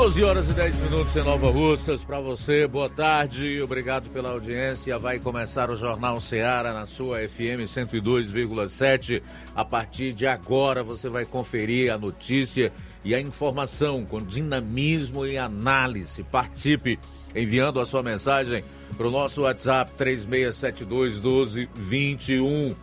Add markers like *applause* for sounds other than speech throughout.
12 horas e 10 minutos em Nova Russas. Para você, boa tarde, obrigado pela audiência. Vai começar o Jornal Seara na sua FM 102,7. A partir de agora você vai conferir a notícia e a informação com dinamismo e análise. Participe enviando a sua mensagem para o nosso WhatsApp 3672 1221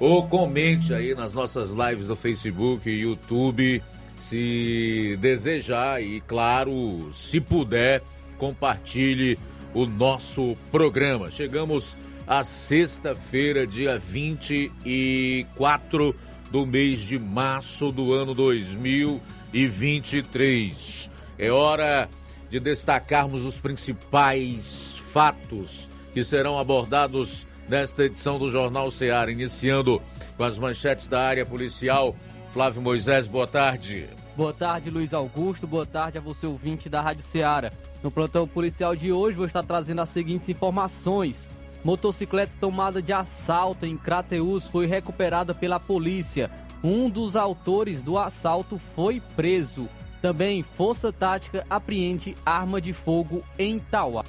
ou comente aí nas nossas lives do Facebook e YouTube se desejar e, claro, se puder, compartilhe o nosso programa. Chegamos à sexta-feira, dia 24 do mês de março do ano 2023. É hora de destacarmos os principais fatos que serão abordados nesta edição do Jornal Ceará, iniciando com as manchetes da área policial Flávio Moisés, boa tarde. Boa tarde, Luiz Augusto. Boa tarde a você, ouvinte da Rádio Ceará. No plantão policial de hoje, vou estar trazendo as seguintes informações. Motocicleta tomada de assalto em Crateus foi recuperada pela polícia. Um dos autores do assalto foi preso. Também, Força Tática apreende arma de fogo em Tauá.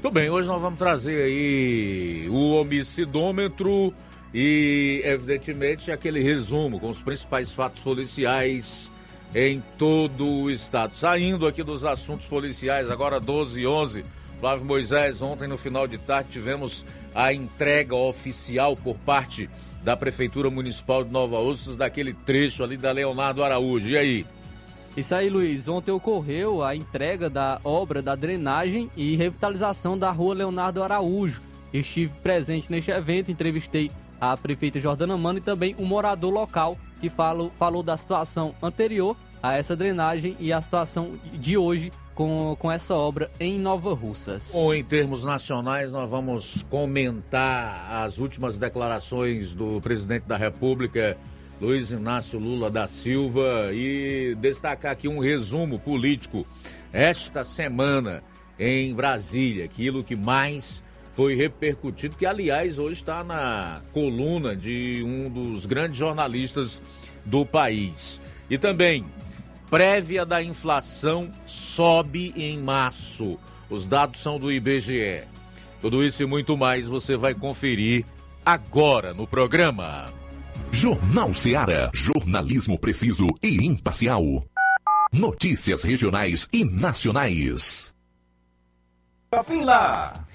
Tudo bem, hoje nós vamos trazer aí o homicidômetro e, evidentemente, aquele resumo com os principais fatos policiais em todo o estado. Saindo aqui dos assuntos policiais, agora 12 e 11. Flávio Moisés, ontem no final de tarde tivemos a entrega oficial por parte da Prefeitura Municipal de Nova Ossas daquele trecho ali da Leonardo Araújo. E aí? Isso aí, Luiz. Ontem ocorreu a entrega da obra da drenagem e revitalização da rua Leonardo Araújo. Estive presente neste evento, entrevistei a prefeita Jordana Mano e também um morador local que falou, falou da situação anterior a essa drenagem e a situação de hoje com, com essa obra em Nova Russas. Ou em termos nacionais, nós vamos comentar as últimas declarações do presidente da República, Luiz Inácio Lula da Silva, e destacar aqui um resumo político esta semana em Brasília, aquilo que mais foi repercutido, que aliás hoje está na coluna de um dos grandes jornalistas do país. E também, prévia da inflação sobe em março. Os dados são do IBGE. Tudo isso e muito mais você vai conferir agora no programa. Jornal Seara. Jornalismo preciso e imparcial. Notícias regionais e nacionais. Lá.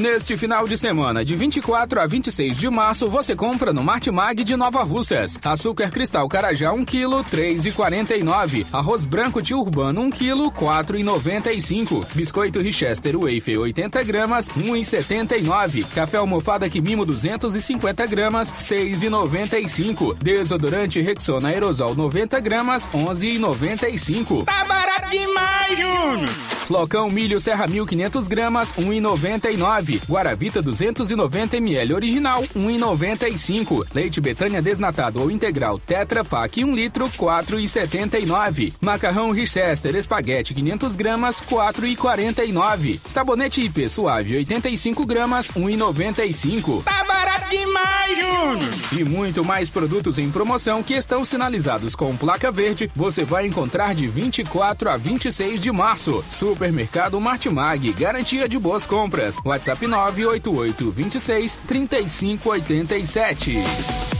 Neste final de semana, de 24 a 26 de março, você compra no Martimag de Nova Russas. Açúcar cristal Carajá 1 kg, 3,49. Arroz branco tio urbano 1 kg, 4,95. Biscoito Richester Wafer 80 gramas, 1,79. Café almofada Quimimo 250 gramas, 6,95. Desodorante Rexona Aerosol 90 gramas, 11,95. Tá barato demais, Júnior! Flocão milho Serra 1500 gramas, 1,99. Guaravita 290 ml original, 1,95. Leite Betânia desnatado ou integral Tetra Pak 1 litro, 4,79. Macarrão Richester espaguete 500 gramas, 4,49. Sabonete IP suave 85 gramas, 1,95. Tá barato demais, Júnior! e muito mais produtos em promoção que estão sinalizados com placa verde, você vai encontrar de 24 a 26 de março. Supermercado Martimag, garantia de boas compras. WhatsApp 988 26 3587.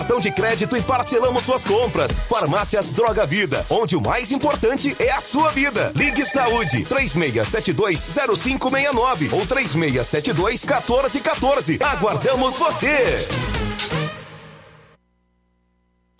de crédito e parcelamos suas compras. Farmácias Droga Vida, onde o mais importante é a sua vida. Ligue Saúde 36720569 ou 36721414. Aguardamos você.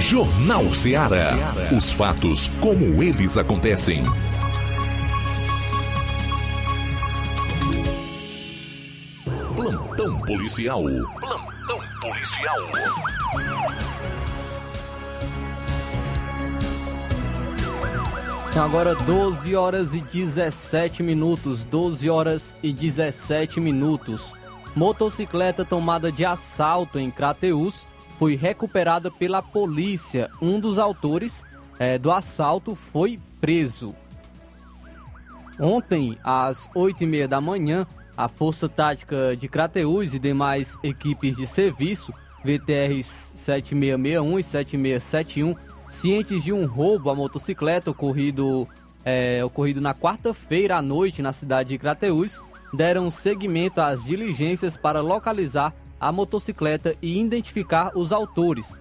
Jornal Ceará. Os fatos como eles acontecem. Plantão policial. Plantão policial. São agora 12 horas e 17 minutos. 12 horas e 17 minutos. Motocicleta tomada de assalto em Crateús foi recuperada pela polícia. Um dos autores eh, do assalto foi preso. Ontem, às 8h30 da manhã, a Força Tática de Crateús e demais equipes de serviço, VTRs 7661 e 7671, cientes de um roubo à motocicleta ocorrido, eh, ocorrido na quarta-feira à noite na cidade de Crateús, deram seguimento às diligências para localizar a motocicleta e identificar os autores.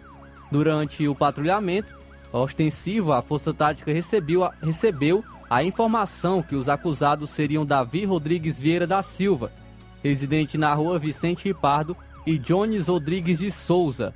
Durante o patrulhamento ostensivo, a Força Tática recebeu a, recebeu a informação que os acusados seriam Davi Rodrigues Vieira da Silva, residente na rua Vicente Ripardo, e Jones Rodrigues de Souza.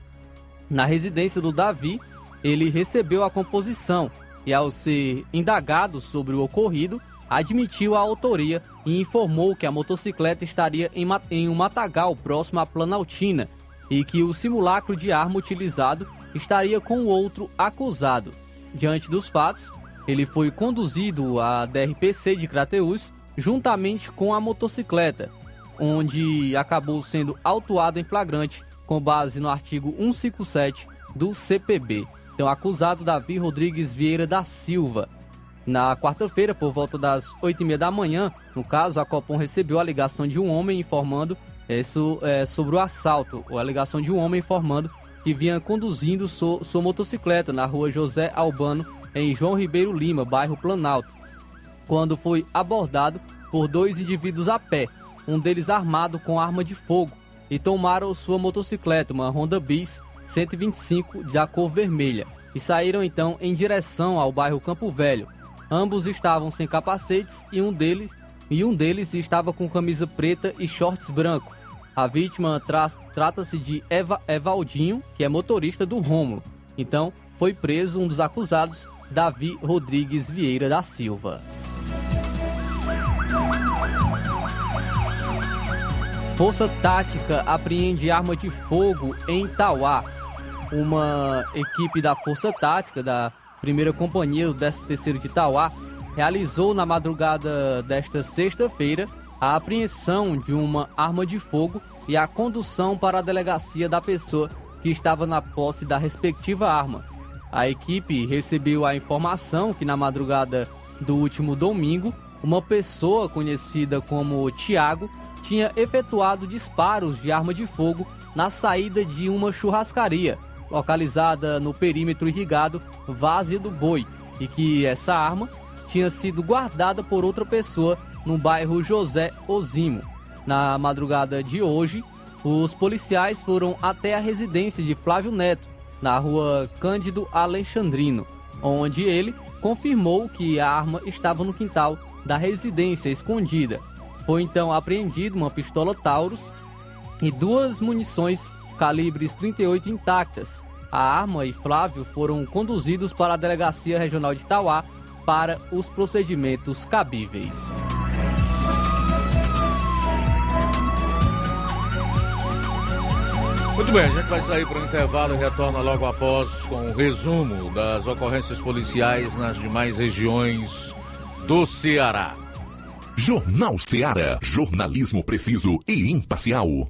Na residência do Davi, ele recebeu a composição e, ao ser indagado sobre o ocorrido, admitiu a autoria e informou que a motocicleta estaria em, em um matagal próximo à Planaltina e que o simulacro de arma utilizado estaria com o outro acusado. Diante dos fatos, ele foi conduzido à DRPC de Crateús juntamente com a motocicleta, onde acabou sendo autuado em flagrante com base no artigo 157 do CPB. Então, acusado Davi Rodrigues Vieira da Silva. Na quarta-feira, por volta das 8h30 da manhã, no caso, a Copom recebeu a ligação de um homem informando isso, é, sobre o assalto, ou a ligação de um homem informando que vinha conduzindo sua, sua motocicleta na rua José Albano, em João Ribeiro Lima, bairro Planalto, quando foi abordado por dois indivíduos a pé, um deles armado com arma de fogo, e tomaram sua motocicleta, uma Honda Bis 125 de cor vermelha, e saíram então em direção ao bairro Campo Velho. Ambos estavam sem capacetes e um deles, e um deles estava com camisa preta e shorts branco. A vítima tra trata-se de Eva Evaldinho, que é motorista do Rômulo. Então, foi preso um dos acusados Davi Rodrigues Vieira da Silva. Força Tática apreende arma de fogo em Tauá. Uma equipe da Força Tática da primeira companhia do 13º de Tauá realizou na madrugada desta sexta-feira a apreensão de uma arma de fogo e a condução para a delegacia da pessoa que estava na posse da respectiva arma. A equipe recebeu a informação que na madrugada do último domingo, uma pessoa conhecida como Tiago tinha efetuado disparos de arma de fogo na saída de uma churrascaria, localizada no perímetro irrigado Várzea do Boi, e que essa arma tinha sido guardada por outra pessoa no bairro José Osimo. Na madrugada de hoje, os policiais foram até a residência de Flávio Neto, na rua Cândido Alexandrino, onde ele confirmou que a arma estava no quintal da residência escondida. Foi então apreendido uma pistola Taurus e duas munições calibres 38 intactas. A arma e Flávio foram conduzidos para a Delegacia Regional de Tauá para os procedimentos cabíveis. Muito bem, a gente vai sair para o intervalo e retorna logo após com o resumo das ocorrências policiais nas demais regiões do Ceará. Jornal Ceará, jornalismo preciso e imparcial.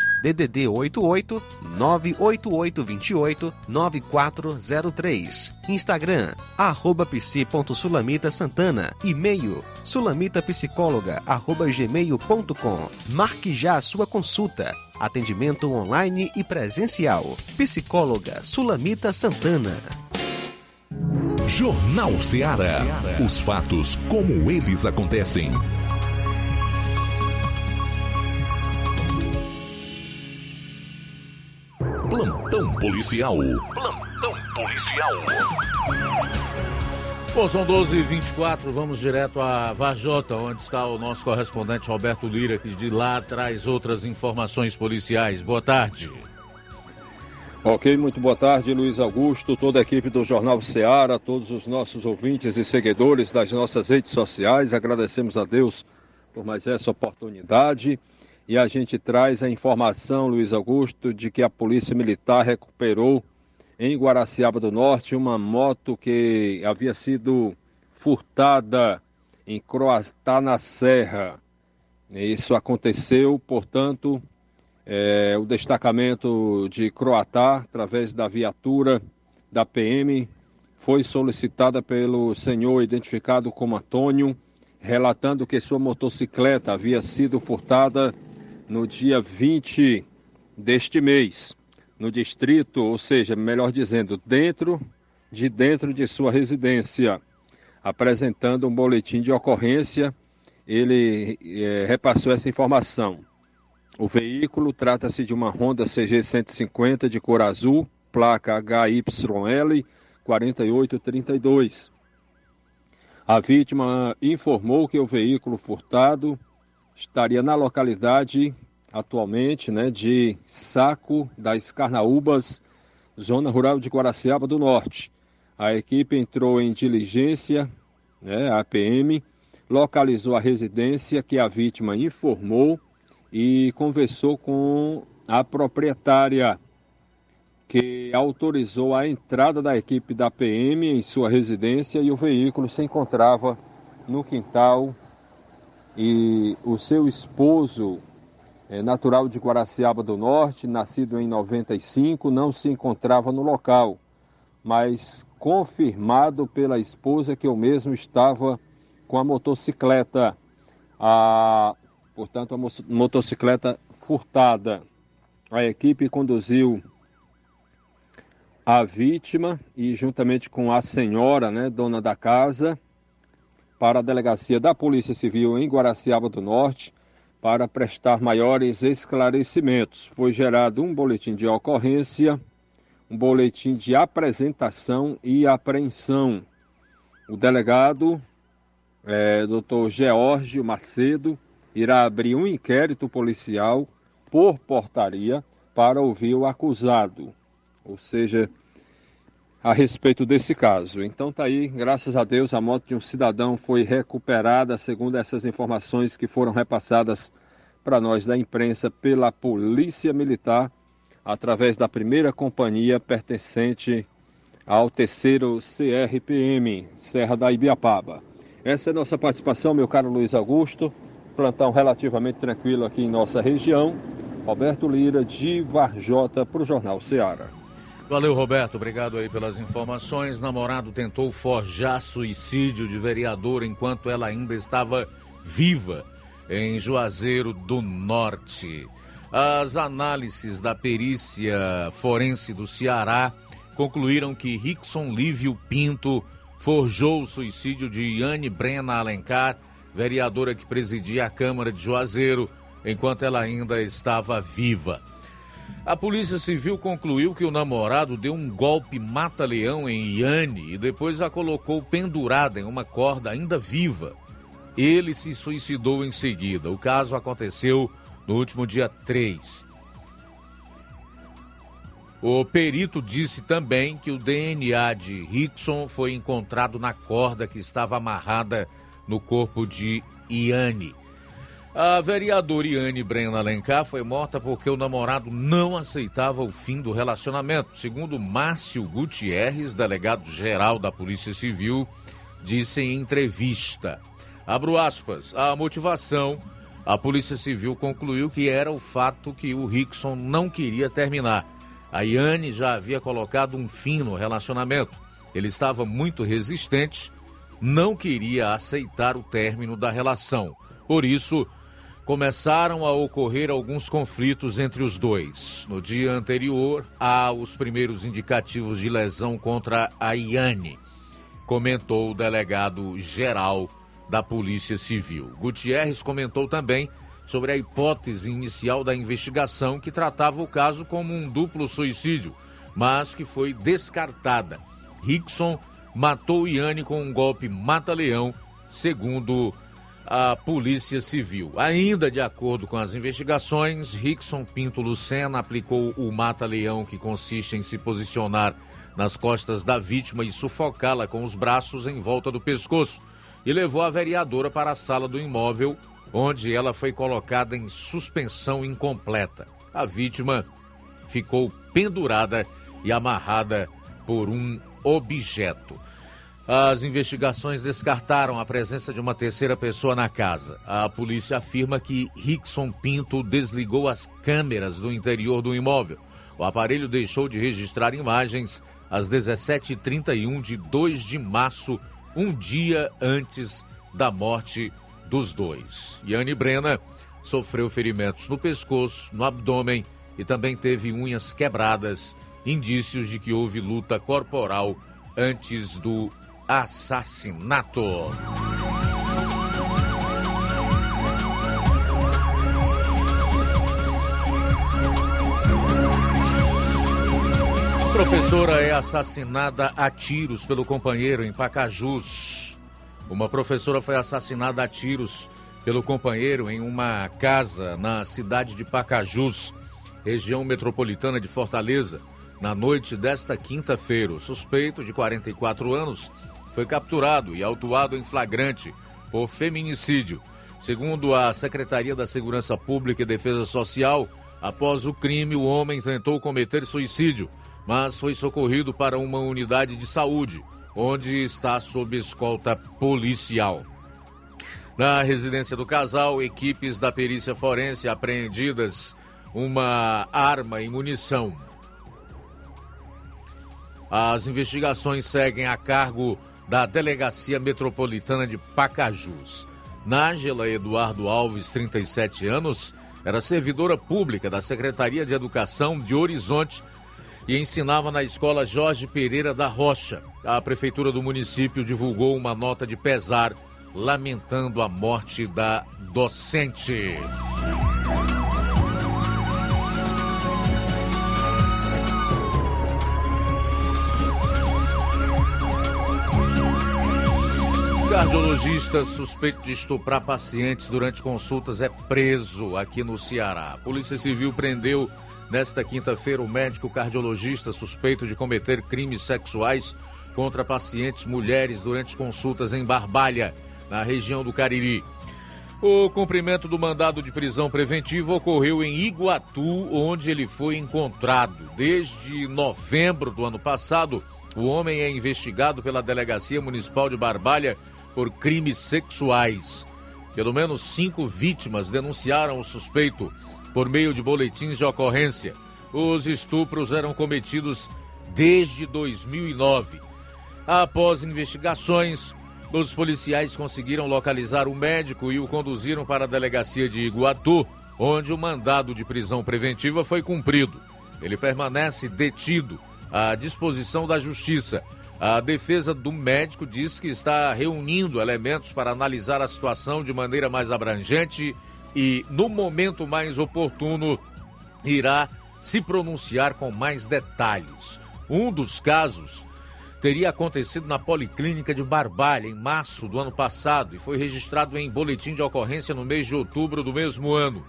DDD 88 98828 9403. Instagram, arroba psi.sulamita Santana. E-mail, sulamitapsicóloga, arroba gmail.com. Marque já a sua consulta. Atendimento online e presencial. Psicóloga Sulamita Santana. Jornal Ceará. Os fatos como eles acontecem. Plantão policial. Plantão policial. Bom, são 12 h 24 vamos direto a Varjota, onde está o nosso correspondente Roberto Lira, que de lá traz outras informações policiais. Boa tarde. Ok, muito boa tarde, Luiz Augusto, toda a equipe do Jornal Ceará, todos os nossos ouvintes e seguidores das nossas redes sociais. Agradecemos a Deus por mais essa oportunidade. E a gente traz a informação, Luiz Augusto, de que a Polícia Militar recuperou em Guaraciaba do Norte uma moto que havia sido furtada em Croatá na Serra. Isso aconteceu, portanto, é, o destacamento de Croatá, através da viatura da PM, foi solicitada pelo senhor identificado como Antônio, relatando que sua motocicleta havia sido furtada no dia 20 deste mês, no distrito, ou seja, melhor dizendo, dentro de dentro de sua residência. Apresentando um boletim de ocorrência, ele é, repassou essa informação. O veículo trata-se de uma Honda CG 150 de cor azul, placa HYL 4832. A vítima informou que o veículo furtado estaria na localidade atualmente né, de Saco das Carnaúbas, zona rural de Guaraciaba do Norte. A equipe entrou em diligência, né, a PM, localizou a residência que a vítima informou e conversou com a proprietária que autorizou a entrada da equipe da PM em sua residência e o veículo se encontrava no quintal e o seu esposo, é, natural de Guaraciaba do Norte, nascido em 95, não se encontrava no local, mas confirmado pela esposa que o mesmo estava com a motocicleta. A portanto, a motocicleta furtada. A equipe conduziu a vítima e, juntamente com a senhora, né, dona da casa, para a delegacia da Polícia Civil em Guaraciaba do Norte para prestar maiores esclarecimentos. Foi gerado um boletim de ocorrência, um boletim de apresentação e apreensão. O delegado, é, Dr. Geórgio Macedo, irá abrir um inquérito policial por portaria para ouvir o acusado, ou seja, a respeito desse caso. Então tá aí, graças a Deus, a moto de um cidadão foi recuperada, segundo essas informações que foram repassadas para nós da imprensa pela Polícia Militar, através da primeira companhia pertencente ao terceiro CRPM, Serra da Ibiapaba. Essa é a nossa participação, meu caro Luiz Augusto plantão relativamente tranquilo aqui em nossa região. Roberto Lira, de Varjota, para o Jornal Ceará. Valeu, Roberto. Obrigado aí pelas informações. Namorado tentou forjar suicídio de vereador enquanto ela ainda estava viva em Juazeiro do Norte. As análises da perícia forense do Ceará concluíram que Rickson Lívio Pinto forjou o suicídio de Yane Brena Alencar vereadora que presidia a Câmara de Juazeiro, enquanto ela ainda estava viva. A Polícia Civil concluiu que o namorado deu um golpe mata-leão em Iane e depois a colocou pendurada em uma corda ainda viva. Ele se suicidou em seguida. O caso aconteceu no último dia 3. O perito disse também que o DNA de Rickson foi encontrado na corda que estava amarrada no corpo de Iane. A vereadora Iane Brena Alencar foi morta porque o namorado não aceitava o fim do relacionamento. Segundo Márcio Gutierrez, delegado-geral da Polícia Civil, disse em entrevista. Abro aspas, a motivação, a Polícia Civil concluiu que era o fato que o Rickson não queria terminar. A Iane já havia colocado um fim no relacionamento. Ele estava muito resistente não queria aceitar o término da relação. Por isso, começaram a ocorrer alguns conflitos entre os dois. No dia anterior, há os primeiros indicativos de lesão contra a Iane, comentou o delegado geral da Polícia Civil. Gutierrez comentou também sobre a hipótese inicial da investigação que tratava o caso como um duplo suicídio, mas que foi descartada. Rickson matou Iane com um golpe mata-leão, segundo a Polícia Civil. Ainda de acordo com as investigações, Rickson Pinto Lucena aplicou o mata-leão, que consiste em se posicionar nas costas da vítima e sufocá-la com os braços em volta do pescoço, e levou a vereadora para a sala do imóvel, onde ela foi colocada em suspensão incompleta. A vítima ficou pendurada e amarrada por um objeto. As investigações descartaram a presença de uma terceira pessoa na casa. A polícia afirma que Rickson Pinto desligou as câmeras do interior do imóvel. O aparelho deixou de registrar imagens às 17h31 de 2 de março, um dia antes da morte dos dois. Yane Brena sofreu ferimentos no pescoço, no abdômen e também teve unhas quebradas, indícios de que houve luta corporal antes do assassinato. Professora é assassinada a tiros pelo companheiro em Pacajus. Uma professora foi assassinada a tiros pelo companheiro em uma casa na cidade de Pacajus, região metropolitana de Fortaleza, na noite desta quinta-feira. O suspeito, de 44 anos, foi capturado e autuado em flagrante por feminicídio. Segundo a Secretaria da Segurança Pública e Defesa Social, após o crime, o homem tentou cometer suicídio, mas foi socorrido para uma unidade de saúde, onde está sob escolta policial. Na residência do casal, equipes da perícia forense apreendidas uma arma e munição. As investigações seguem a cargo da Delegacia Metropolitana de Pacajus. Nájela Eduardo Alves, 37 anos, era servidora pública da Secretaria de Educação de Horizonte e ensinava na escola Jorge Pereira da Rocha. A prefeitura do município divulgou uma nota de pesar lamentando a morte da docente. Cardiologista suspeito de estuprar pacientes durante consultas é preso aqui no Ceará. A Polícia Civil prendeu nesta quinta-feira o médico cardiologista suspeito de cometer crimes sexuais contra pacientes mulheres durante consultas em Barbalha, na região do Cariri. O cumprimento do mandado de prisão preventiva ocorreu em Iguatu, onde ele foi encontrado. Desde novembro do ano passado, o homem é investigado pela Delegacia Municipal de Barbalha por crimes sexuais. Pelo menos cinco vítimas denunciaram o suspeito por meio de boletins de ocorrência. Os estupros eram cometidos desde 2009. Após investigações, os policiais conseguiram localizar o médico e o conduziram para a delegacia de Iguatu, onde o mandado de prisão preventiva foi cumprido. Ele permanece detido à disposição da Justiça a defesa do médico diz que está reunindo elementos para analisar a situação de maneira mais abrangente e, no momento mais oportuno, irá se pronunciar com mais detalhes. Um dos casos teria acontecido na Policlínica de Barbalha, em março do ano passado, e foi registrado em boletim de ocorrência no mês de outubro do mesmo ano.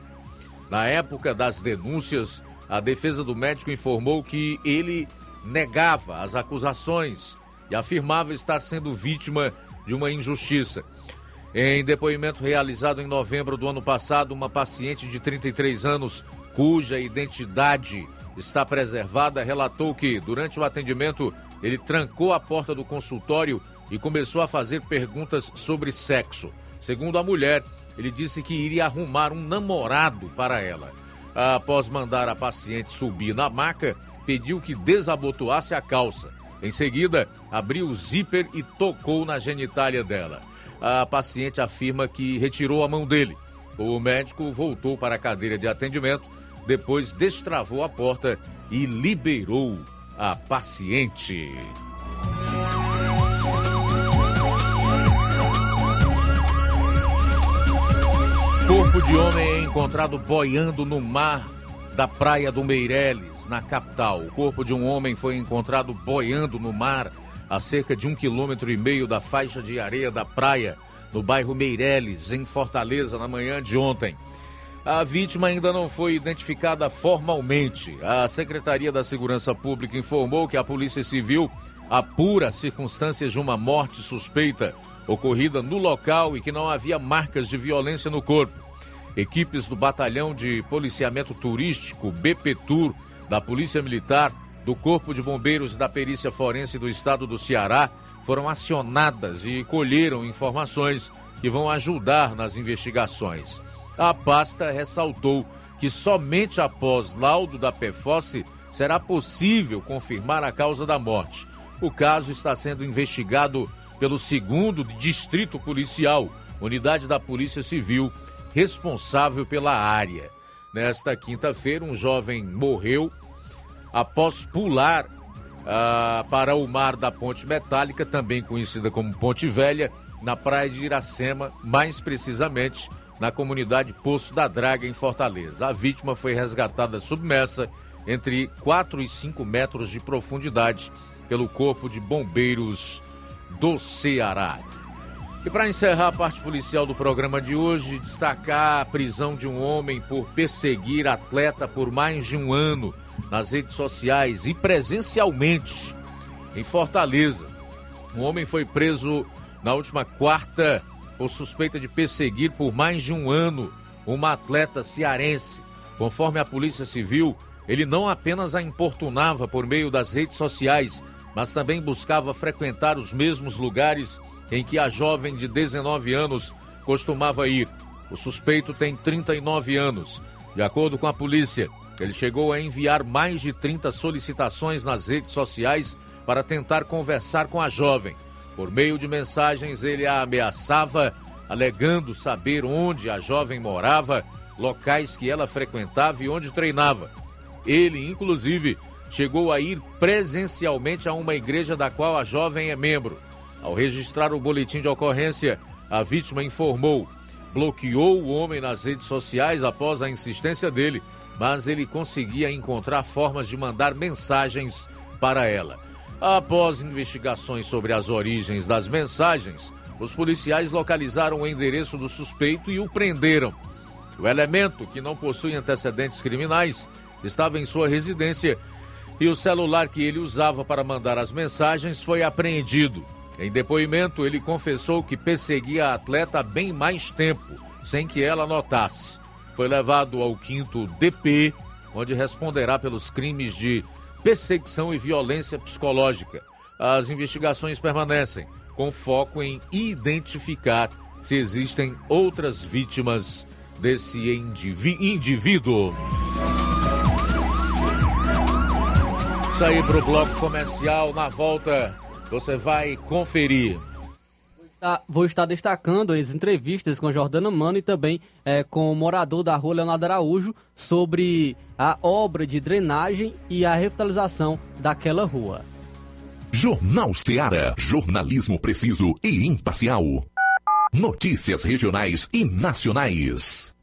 Na época das denúncias, a defesa do médico informou que ele negava as acusações e afirmava estar sendo vítima de uma injustiça. Em depoimento realizado em novembro do ano passado, uma paciente de 33 anos, cuja identidade está preservada, relatou que, durante o atendimento, ele trancou a porta do consultório e começou a fazer perguntas sobre sexo. Segundo a mulher, ele disse que iria arrumar um namorado para ela. Após mandar a paciente subir na maca, pediu que desabotoasse a calça. Em seguida, abriu o zíper e tocou na genitália dela. A paciente afirma que retirou a mão dele. O médico voltou para a cadeira de atendimento, depois destravou a porta e liberou a paciente. Corpo de homem é encontrado boiando no mar da praia do Meireles, na capital. O corpo de um homem foi encontrado boiando no mar a cerca de um quilômetro e meio da faixa de areia da praia, no bairro Meireles, em Fortaleza, na manhã de ontem. A vítima ainda não foi identificada formalmente. A Secretaria da Segurança Pública informou que a Polícia Civil apura circunstâncias de uma morte suspeita ocorrida no local e que não havia marcas de violência no corpo. Equipes do Batalhão de Policiamento Turístico, BPTUR, da Polícia Militar, do Corpo de Bombeiros e da Perícia Forense do Estado do Ceará foram acionadas e colheram informações que vão ajudar nas investigações. A pasta ressaltou que somente após laudo da PFOSSE será possível confirmar a causa da morte. O caso está sendo investigado pelo segundo Distrito Policial, unidade da Polícia Civil, responsável pela área. Nesta quinta-feira, um jovem morreu após pular ah, para o mar da Ponte Metálica, também conhecida como Ponte Velha, na praia de Iracema, mais precisamente na comunidade Poço da Draga, em Fortaleza. A vítima foi resgatada submersa entre 4 e 5 metros de profundidade pelo Corpo de Bombeiros do Ceará. E para encerrar a parte policial do programa de hoje, destacar a prisão de um homem por perseguir atleta por mais de um ano nas redes sociais e presencialmente em Fortaleza. Um homem foi preso na última quarta por suspeita de perseguir por mais de um ano uma atleta cearense. Conforme a Polícia Civil, ele não apenas a importunava por meio das redes sociais, mas também buscava frequentar os mesmos lugares em que a jovem de 19 anos costumava ir. O suspeito tem 39 anos. De acordo com a polícia, ele chegou a enviar mais de 30 solicitações nas redes sociais para tentar conversar com a jovem. Por meio de mensagens, ele a ameaçava, alegando saber onde a jovem morava, locais que ela frequentava e onde treinava. Ele, inclusive, chegou a ir presencialmente a uma igreja da qual a jovem é membro. Ao registrar o boletim de ocorrência, a vítima informou, bloqueou o homem nas redes sociais após a insistência dele, mas ele conseguia encontrar formas de mandar mensagens para ela. Após investigações sobre as origens das mensagens, os policiais localizaram o endereço do suspeito e o prenderam. O elemento, que não possui antecedentes criminais, estava em sua residência e o celular que ele usava para mandar as mensagens foi apreendido. Em depoimento, ele confessou que perseguia a atleta bem mais tempo, sem que ela notasse. Foi levado ao quinto DP, onde responderá pelos crimes de perseguição e violência psicológica. As investigações permanecem, com foco em identificar se existem outras vítimas desse indivíduo. Aí para o bloco comercial. Na volta, você vai conferir. Vou estar destacando as entrevistas com Jordana Mano e também é, com o morador da rua Leonardo Araújo sobre a obra de drenagem e a revitalização daquela rua. Jornal Seara. Jornalismo preciso e imparcial. Notícias regionais e nacionais.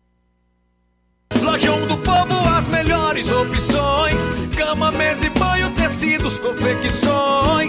Lojão do Povo, as melhores opções: cama, mesa e banho, tecidos, confecções.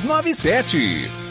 62 397.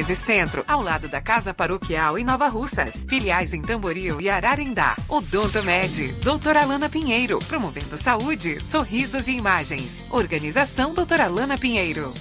13 Centro, ao lado da Casa Paroquial em Nova Russas. Filiais em Tamboril e Ararindá. Odonto Med, doutora Alana Pinheiro, promovendo saúde, sorrisos e imagens. Organização doutora Alana Pinheiro.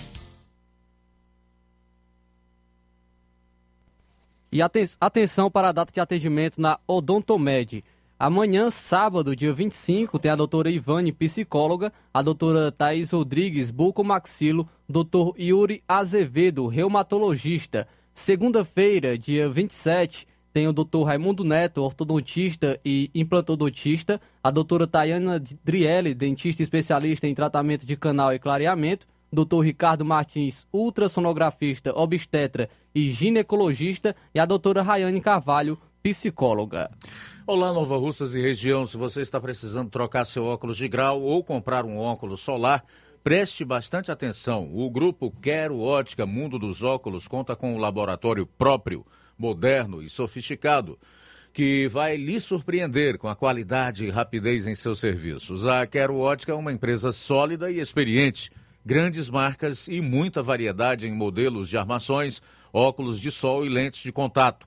E atenção para a data de atendimento na Odontomed. Amanhã, sábado, dia 25, tem a doutora Ivane, psicóloga, a doutora Thaís Rodrigues, bucomaxilo, doutor Yuri Azevedo, reumatologista. Segunda-feira, dia 27, tem o doutor Raimundo Neto, ortodontista e implantodontista, a doutora Tayana Drielli, dentista especialista em tratamento de canal e clareamento, doutor Ricardo Martins, ultrassonografista, obstetra e ginecologista, e a doutora Rayane Carvalho, psicóloga. Olá, Nova Russas e região. Se você está precisando trocar seu óculos de grau ou comprar um óculos solar, preste bastante atenção. O grupo Quero Ótica Mundo dos Óculos conta com um laboratório próprio, moderno e sofisticado, que vai lhe surpreender com a qualidade e rapidez em seus serviços. A Quero Ótica é uma empresa sólida e experiente, grandes marcas e muita variedade em modelos de armações, óculos de sol e lentes de contato.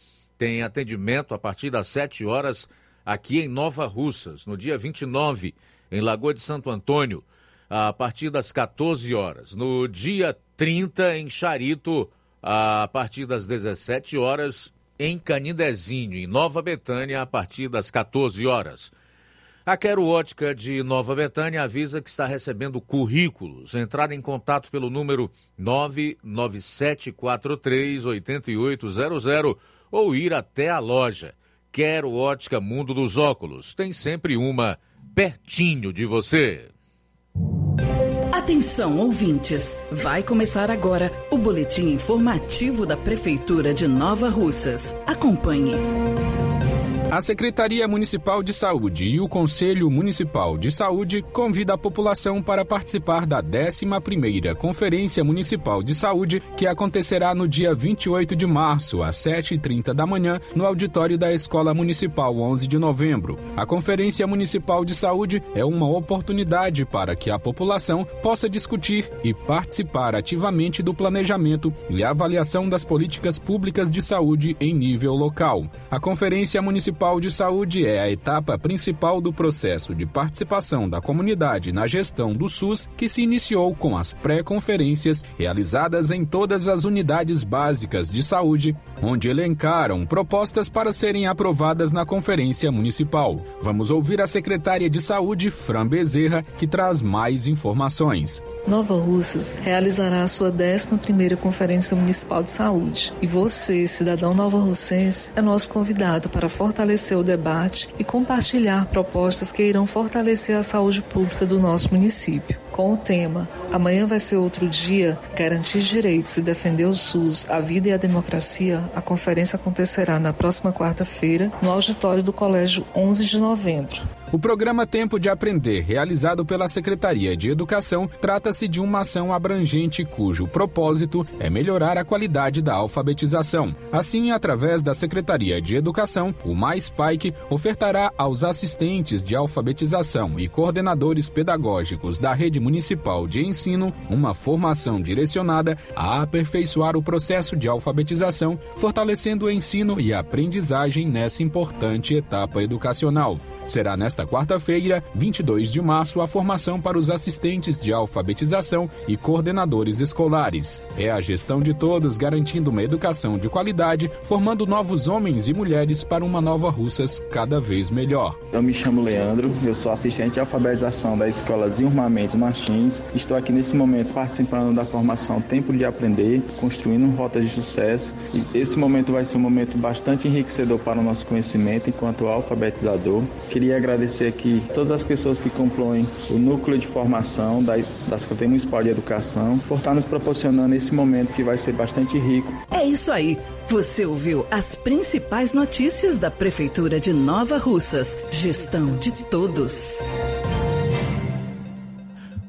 tem atendimento a partir das 7 horas aqui em Nova Russas, no dia 29, em Lagoa de Santo Antônio, a partir das 14 horas. No dia 30, em Charito, a partir das 17 horas, em Canindezinho, em Nova Betânia, a partir das 14 horas. A Quero Ótica de Nova Betânia avisa que está recebendo currículos. Entrar em contato pelo número 99743 8800 ou ir até a loja. Quero Ótica Mundo dos Óculos. Tem sempre uma pertinho de você. Atenção, ouvintes! Vai começar agora o boletim informativo da Prefeitura de Nova Russas. Acompanhe. A Secretaria Municipal de Saúde e o Conselho Municipal de Saúde convida a população para participar da 11ª Conferência Municipal de Saúde, que acontecerá no dia 28 de março, às 7h30 da manhã, no auditório da Escola Municipal 11 de novembro. A Conferência Municipal de Saúde é uma oportunidade para que a população possa discutir e participar ativamente do planejamento e avaliação das políticas públicas de saúde em nível local. A Conferência Municipal Municipal de Saúde é a etapa principal do processo de participação da comunidade na gestão do SUS, que se iniciou com as pré-conferências realizadas em todas as unidades básicas de saúde, onde elencaram propostas para serem aprovadas na Conferência Municipal. Vamos ouvir a secretária de Saúde, Fran Bezerra, que traz mais informações. Nova Russas realizará a sua 11ª Conferência Municipal de Saúde. E você, cidadão nova russense, é nosso convidado para fortalecer o debate e compartilhar propostas que irão fortalecer a saúde pública do nosso município. Com o tema Amanhã vai ser outro dia, garantir direitos e defender o SUS, a vida e a democracia, a conferência acontecerá na próxima quarta-feira no auditório do Colégio 11 de Novembro. O programa Tempo de Aprender, realizado pela Secretaria de Educação, trata-se de uma ação abrangente cujo propósito é melhorar a qualidade da alfabetização. Assim, através da Secretaria de Educação, o Mais Pike ofertará aos assistentes de alfabetização e coordenadores pedagógicos da rede municipal de ensino uma formação direcionada a aperfeiçoar o processo de alfabetização, fortalecendo o ensino e a aprendizagem nessa importante etapa educacional. Será nesta quarta-feira, 22 de março, a formação para os assistentes de alfabetização e coordenadores escolares. É a gestão de todos garantindo uma educação de qualidade, formando novos homens e mulheres para uma nova Russas cada vez melhor. Eu me chamo Leandro, eu sou assistente de alfabetização da Escola Zinho Mendes Martins. Estou aqui nesse momento participando da formação Tempo de Aprender, construindo rotas de sucesso. E esse momento vai ser um momento bastante enriquecedor para o nosso conhecimento enquanto alfabetizador. Queria agradecer aqui todas as pessoas que compõem o núcleo de formação da, da Secretaria Municipal de Educação por estar nos proporcionando esse momento que vai ser bastante rico. É isso aí. Você ouviu as principais notícias da Prefeitura de Nova Russas. Gestão de todos.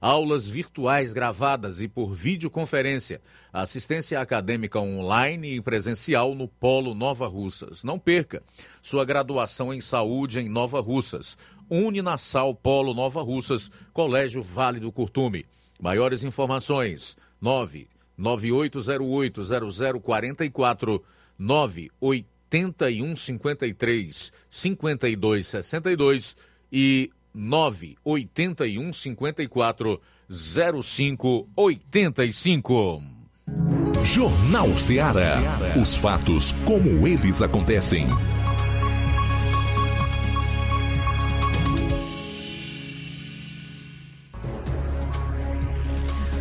aulas virtuais gravadas e por videoconferência, assistência acadêmica online e presencial no Polo Nova Russas. Não perca sua graduação em saúde em Nova Russas. Uninasal Polo Nova Russas, Colégio Vale do Curtume. Maiores informações: 998080044 98153 5262 e 981 54 0585. Jornal Ceará. Os fatos como eles acontecem.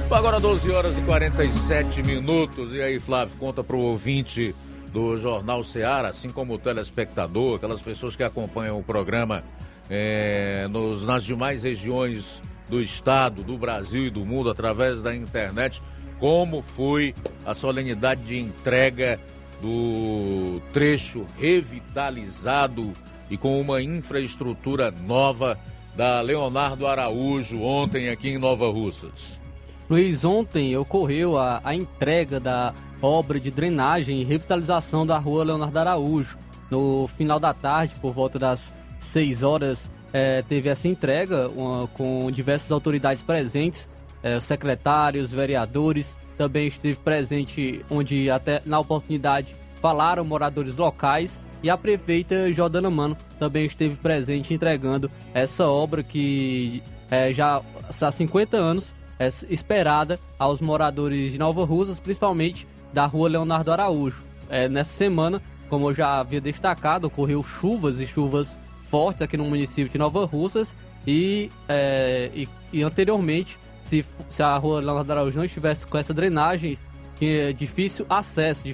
Agora 12 horas e 47 minutos. E aí, Flávio, conta para o ouvinte do Jornal Ceará, assim como o telespectador, aquelas pessoas que acompanham o programa é, nos, nas demais regiões do estado, do Brasil e do mundo através da internet, como foi a solenidade de entrega do trecho revitalizado e com uma infraestrutura nova da Leonardo Araújo ontem aqui em Nova Russas. Luiz, ontem ocorreu a, a entrega da obra de drenagem e revitalização da rua Leonardo Araújo. No final da tarde, por volta das 6 horas, é, teve essa entrega uma, com diversas autoridades presentes, é, secretários, vereadores, também esteve presente onde até na oportunidade falaram moradores locais e a prefeita Jordana Mano também esteve presente entregando essa obra que é, já há 50 anos é esperada aos moradores de Nova Russas, principalmente da rua Leonardo Araújo. É, nessa semana, como eu já havia destacado, ocorreu chuvas e chuvas fortes aqui no município de Nova Russas e, é, e, e, anteriormente, se, se a rua Leonardo Araújo não estivesse com essa drenagem, que é difícil acesso,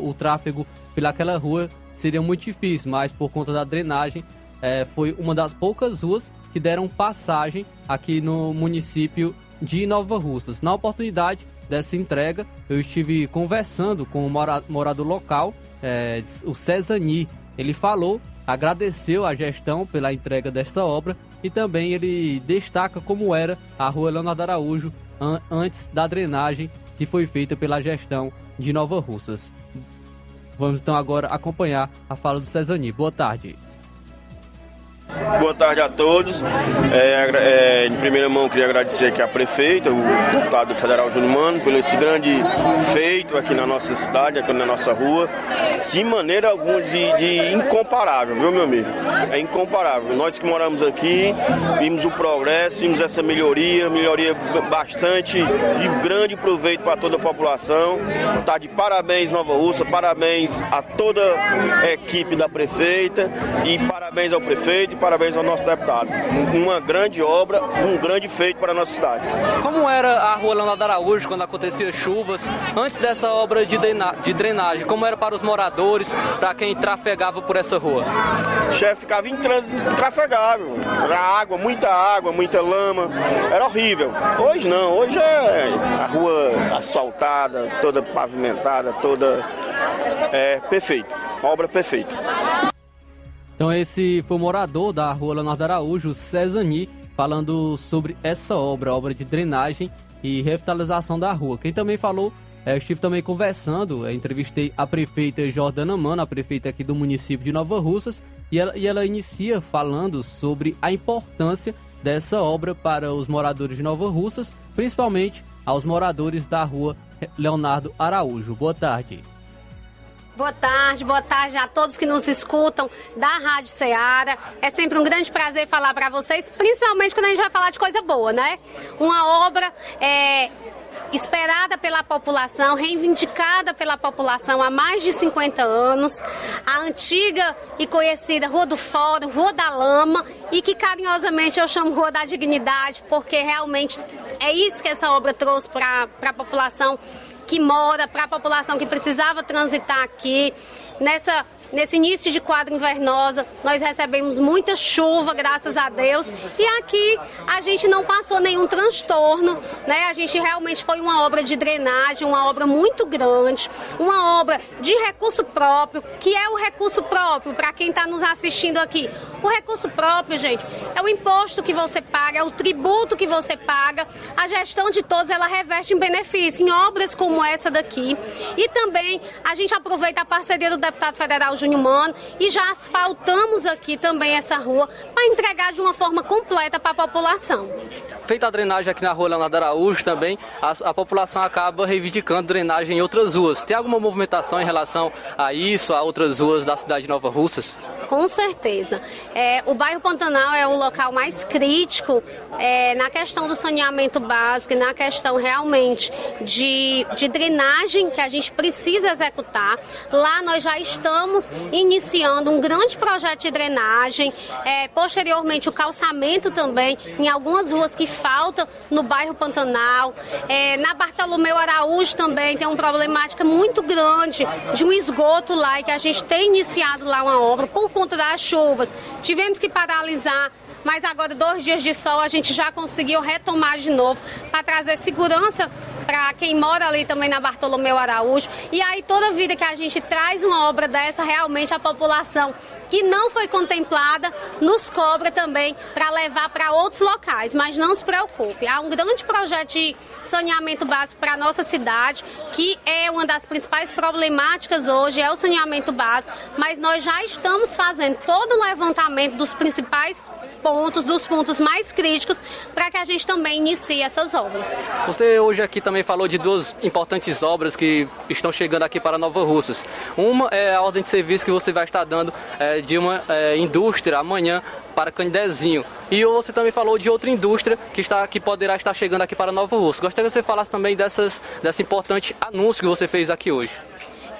o tráfego pelaquela rua seria muito difícil, mas por conta da drenagem é, foi uma das poucas ruas que deram passagem aqui no município de Nova Russas. Na oportunidade dessa entrega, eu estive conversando com o morador local, é, o Cesani. Ele falou, agradeceu a gestão pela entrega dessa obra e também ele destaca como era a rua Leonardo Araújo an antes da drenagem que foi feita pela gestão de Nova Russas. Vamos então agora acompanhar a fala do Cesani. Boa tarde. Boa tarde a todos. É, é, em primeira mão, queria agradecer aqui a prefeita, o deputado federal Júnior Mano, pelo esse grande feito aqui na nossa cidade, aqui na nossa rua. Sem maneira alguma de, de incomparável, viu, meu amigo? É incomparável. Nós que moramos aqui, vimos o progresso, vimos essa melhoria, melhoria bastante de grande proveito para toda a população. Tá de parabéns, Nova Russa, parabéns a toda a equipe da prefeita e parabéns ao prefeito. Parabéns ao nosso deputado. Uma grande obra, um grande feito para a nossa cidade. Como era a rua Leonardo Araújo quando acontecia chuvas, antes dessa obra de, de drenagem? Como era para os moradores, para quem trafegava por essa rua? Chefe, ficava em trânsito trafegável. Era água, muita água, muita lama. Era horrível. Hoje não, hoje é a rua asfaltada, toda pavimentada, toda é, perfeita. Obra perfeita. Então esse foi o morador da rua Leonardo Araújo, Cezani, falando sobre essa obra, obra de drenagem e revitalização da rua. Quem também falou, é, eu estive também conversando, é, entrevistei a prefeita Jordana Mano, a prefeita aqui do município de Nova Russas, e ela, e ela inicia falando sobre a importância dessa obra para os moradores de Nova Russas, principalmente aos moradores da rua Leonardo Araújo. Boa tarde. Boa tarde, boa tarde a todos que nos escutam da Rádio Ceará. É sempre um grande prazer falar para vocês, principalmente quando a gente vai falar de coisa boa, né? Uma obra é, esperada pela população, reivindicada pela população há mais de 50 anos, a antiga e conhecida Rua do Fórum, Rua da Lama, e que carinhosamente eu chamo Rua da Dignidade, porque realmente é isso que essa obra trouxe para a população que mora, para a população que precisava transitar aqui. Nessa Nesse início de quadra invernosa, nós recebemos muita chuva, graças a Deus, e aqui a gente não passou nenhum transtorno, né? A gente realmente foi uma obra de drenagem, uma obra muito grande, uma obra de recurso próprio, que é o recurso próprio para quem está nos assistindo aqui. O recurso próprio, gente, é o imposto que você paga, é o tributo que você paga. A gestão de todos ela reveste em benefício em obras como essa daqui. E também a gente aproveita a parceria do deputado federal Júnior Mano e já asfaltamos aqui também essa rua para entregar de uma forma completa para a população. Feita a drenagem aqui na rua Leonardo Araújo também, a, a, população acaba reivindicando drenagem em outras ruas. Tem alguma movimentação em relação a isso, a outras ruas da cidade de Nova Russas? Com certeza. É, o bairro Pantanal é o local mais crítico é, na questão do saneamento básico, na questão realmente de, de drenagem que a gente precisa executar. Lá nós já estamos iniciando um grande projeto de drenagem, é, posteriormente o calçamento também em algumas ruas que faltam no bairro Pantanal. É, na Bartolomeu Araújo também tem uma problemática muito grande de um esgoto lá e que a gente tem iniciado lá uma obra por conta das chuvas. Tivemos que paralisar mas agora, dois dias de sol, a gente já conseguiu retomar de novo para trazer segurança para quem mora ali também na Bartolomeu Araújo. E aí, toda vida que a gente traz uma obra dessa, realmente a população que não foi contemplada nos cobra também para levar para outros locais. Mas não se preocupe, há um grande projeto de saneamento básico para a nossa cidade, que é uma das principais problemáticas hoje, é o saneamento básico, mas nós já estamos fazendo todo o levantamento dos principais pontos, dos pontos mais críticos, para que a gente também inicie essas obras. Você hoje aqui também falou de duas importantes obras que estão chegando aqui para Nova Russas. Uma é a ordem de serviço que você vai estar dando é, de uma é, indústria amanhã para Candezinho. E você também falou de outra indústria que, está, que poderá estar chegando aqui para Nova Rússia. Gostaria que você falasse também dessas, dessa importante anúncio que você fez aqui hoje.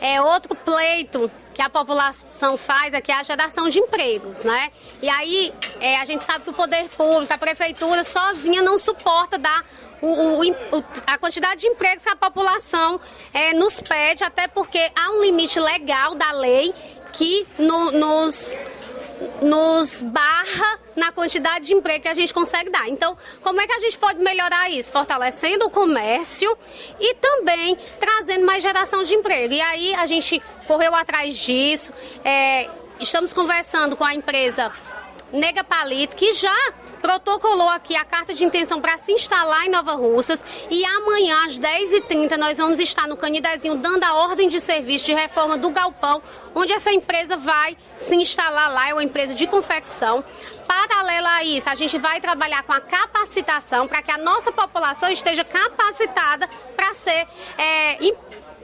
É outro pleito que a população faz aqui é a geração de empregos, né? E aí é, a gente sabe que o poder público, a prefeitura sozinha não suporta dar o, o, a quantidade de empregos que a população é, nos pede, até porque há um limite legal da lei que no, nos, nos barra na quantidade de emprego que a gente consegue dar. Então, como é que a gente pode melhorar isso? Fortalecendo o comércio e também trazendo mais geração de emprego. E aí a gente correu atrás disso. É, estamos conversando com a empresa Nega Palito, que já protocolou aqui a carta de intenção para se instalar em Nova Russas e amanhã às 10h30 nós vamos estar no Canidezinho dando a ordem de serviço de reforma do galpão, onde essa empresa vai se instalar lá, é uma empresa de confecção. Paralela a isso, a gente vai trabalhar com a capacitação para que a nossa população esteja capacitada para ser é,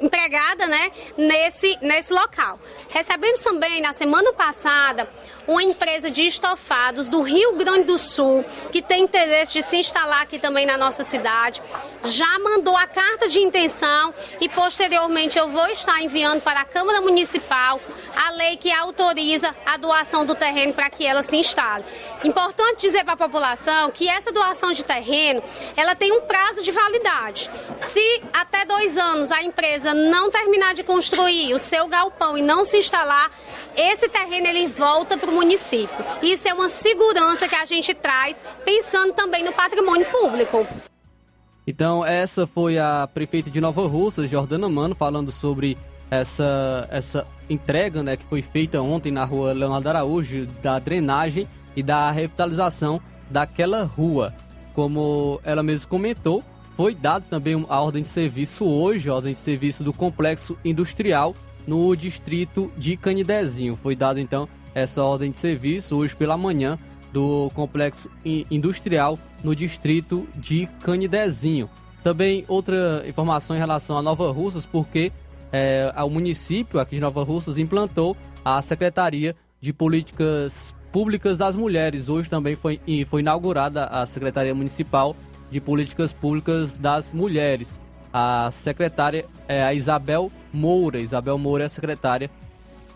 empregada, né, nesse, nesse local. Recebemos também na semana passada uma empresa de estofados do Rio Grande do Sul, que tem interesse de se instalar aqui também na nossa cidade, já mandou a carta de intenção e posteriormente eu vou estar enviando para a Câmara Municipal a lei que autoriza a doação do terreno para que ela se instale. Importante dizer para a população que essa doação de terreno, ela tem um prazo de validade. Se até dois anos a empresa não terminar de construir o seu galpão e não se instalar, esse terreno ele volta para o município. Isso é uma segurança que a gente traz, pensando também no patrimônio público. Então, essa foi a prefeita de Nova Russas, Jordana Mano, falando sobre essa, essa entrega né, que foi feita ontem na rua Leonardo Araújo, da drenagem e da revitalização daquela rua. Como ela mesma comentou, foi dado também a ordem de serviço hoje, a ordem de serviço do complexo industrial no distrito de Canidezinho. Foi dado então essa ordem de serviço hoje pela manhã do complexo industrial no distrito de Canidezinho. Também outra informação em relação a Nova Russas, porque é, o município aqui de Nova Russas implantou a Secretaria de Políticas Públicas das Mulheres. Hoje também foi, foi inaugurada a Secretaria Municipal de Políticas Públicas das Mulheres. A secretária é a Isabel Moura. Isabel Moura é a secretária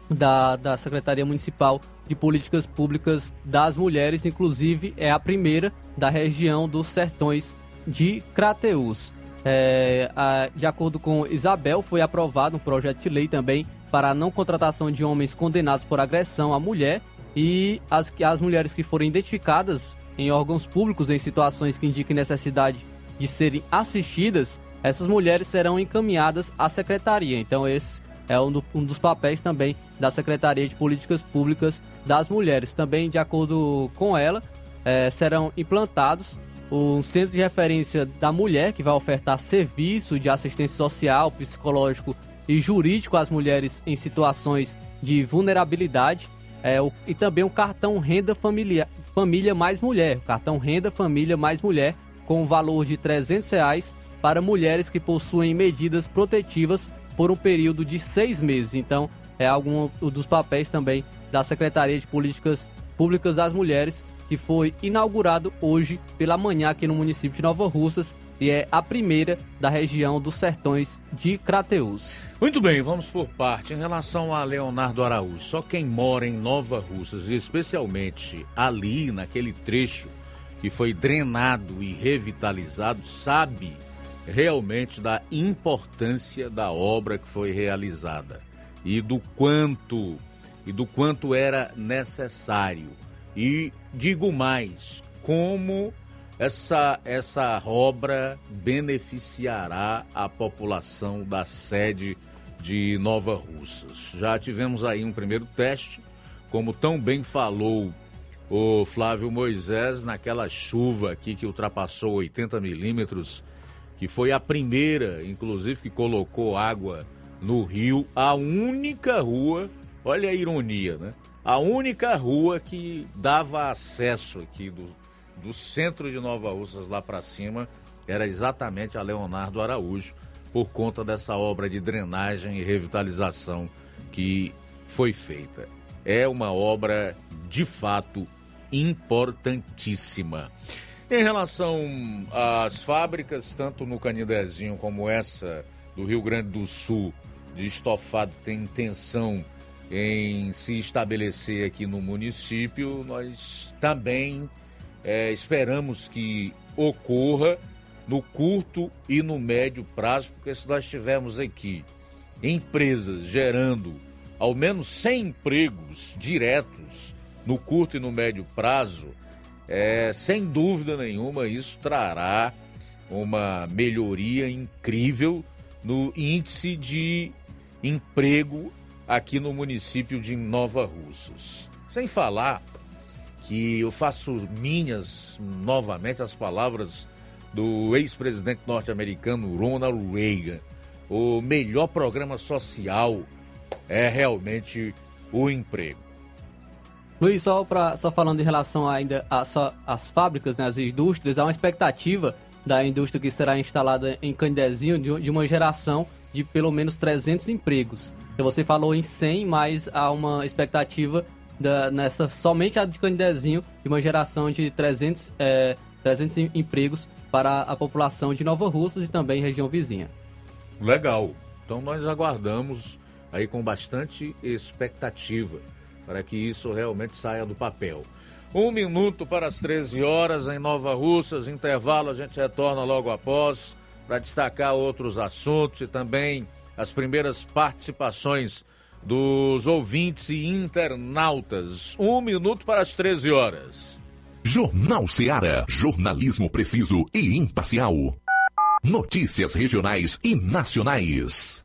da, da Secretaria Municipal de Políticas Públicas das Mulheres, inclusive é a primeira da região dos Sertões de Crateús. É, a, de acordo com Isabel, foi aprovado um projeto de lei também para a não contratação de homens condenados por agressão à mulher e as, as mulheres que forem identificadas em órgãos públicos em situações que indiquem necessidade de serem assistidas, essas mulheres serão encaminhadas à secretaria. Então, esse é um, do, um dos papéis também da Secretaria de Políticas Públicas das Mulheres. Também, de acordo com ela, é, serão implantados um centro de referência da mulher que vai ofertar serviço de assistência social, psicológico e jurídico às mulheres em situações de vulnerabilidade é, o, e também o cartão Renda Família, Família Mais Mulher, cartão Renda Família Mais Mulher com valor de 300 reais para mulheres que possuem medidas protetivas por um período de seis meses. Então, é algum dos papéis também da Secretaria de Políticas Públicas das Mulheres, que foi inaugurado hoje pela manhã aqui no município de Nova Russas e é a primeira da região dos Sertões de Crateús. Muito bem, vamos por parte. Em relação a Leonardo Araújo, só quem mora em Nova Russas, especialmente ali naquele trecho que foi drenado e revitalizado, sabe realmente da importância da obra que foi realizada e do quanto e do quanto era necessário. E digo mais, como essa essa obra beneficiará a população da sede de Nova Russas. Já tivemos aí um primeiro teste, como tão bem falou o Flávio Moisés naquela chuva aqui que ultrapassou 80 milímetros que foi a primeira, inclusive, que colocou água no rio, a única rua, olha a ironia, né? A única rua que dava acesso aqui do, do centro de Nova Russas lá para cima era exatamente a Leonardo Araújo, por conta dessa obra de drenagem e revitalização que foi feita. É uma obra de fato importantíssima. Em relação às fábricas, tanto no Canidezinho como essa do Rio Grande do Sul, de estofado, tem intenção em se estabelecer aqui no município, nós também é, esperamos que ocorra no curto e no médio prazo, porque se nós tivermos aqui empresas gerando ao menos 100 empregos diretos no curto e no médio prazo, é, sem dúvida nenhuma, isso trará uma melhoria incrível no índice de emprego aqui no município de Nova Russas. Sem falar que eu faço minhas novamente as palavras do ex-presidente norte-americano Ronald Reagan. O melhor programa social é realmente o emprego. Luiz, só, pra, só falando em relação ainda às fábricas, né, às indústrias, há uma expectativa da indústria que será instalada em Candezinho de, de uma geração de pelo menos 300 empregos. Então, você falou em 100, mas há uma expectativa da, nessa somente a de Candezinho de uma geração de 300, é, 300 empregos para a população de Nova Russas e também região vizinha. Legal. Então nós aguardamos aí com bastante expectativa para que isso realmente saia do papel. Um minuto para as 13 horas em Nova Russas, intervalo, a gente retorna logo após para destacar outros assuntos e também as primeiras participações dos ouvintes e internautas. Um minuto para as 13 horas. Jornal Seara. Jornalismo preciso e imparcial. Notícias regionais e nacionais.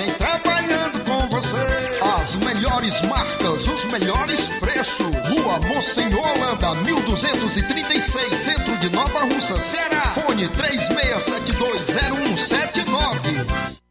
As melhores marcas, os melhores preços. Rua Monsenhor Holanda, 1236, centro de Nova Russa, Ceará. Fone 36720179.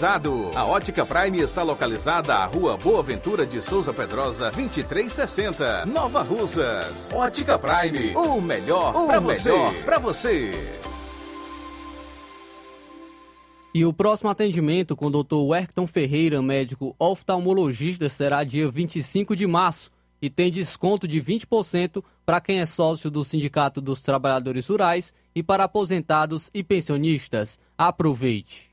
A Ótica Prime está localizada à Rua Boa Ventura de Souza Pedrosa, 2360, Nova Russas. Ótica Prime, o melhor para você. Para você. E o próximo atendimento com o Dr. Werkton Ferreira, médico oftalmologista, será dia 25 de março e tem desconto de 20% para quem é sócio do Sindicato dos Trabalhadores Rurais e para aposentados e pensionistas. Aproveite.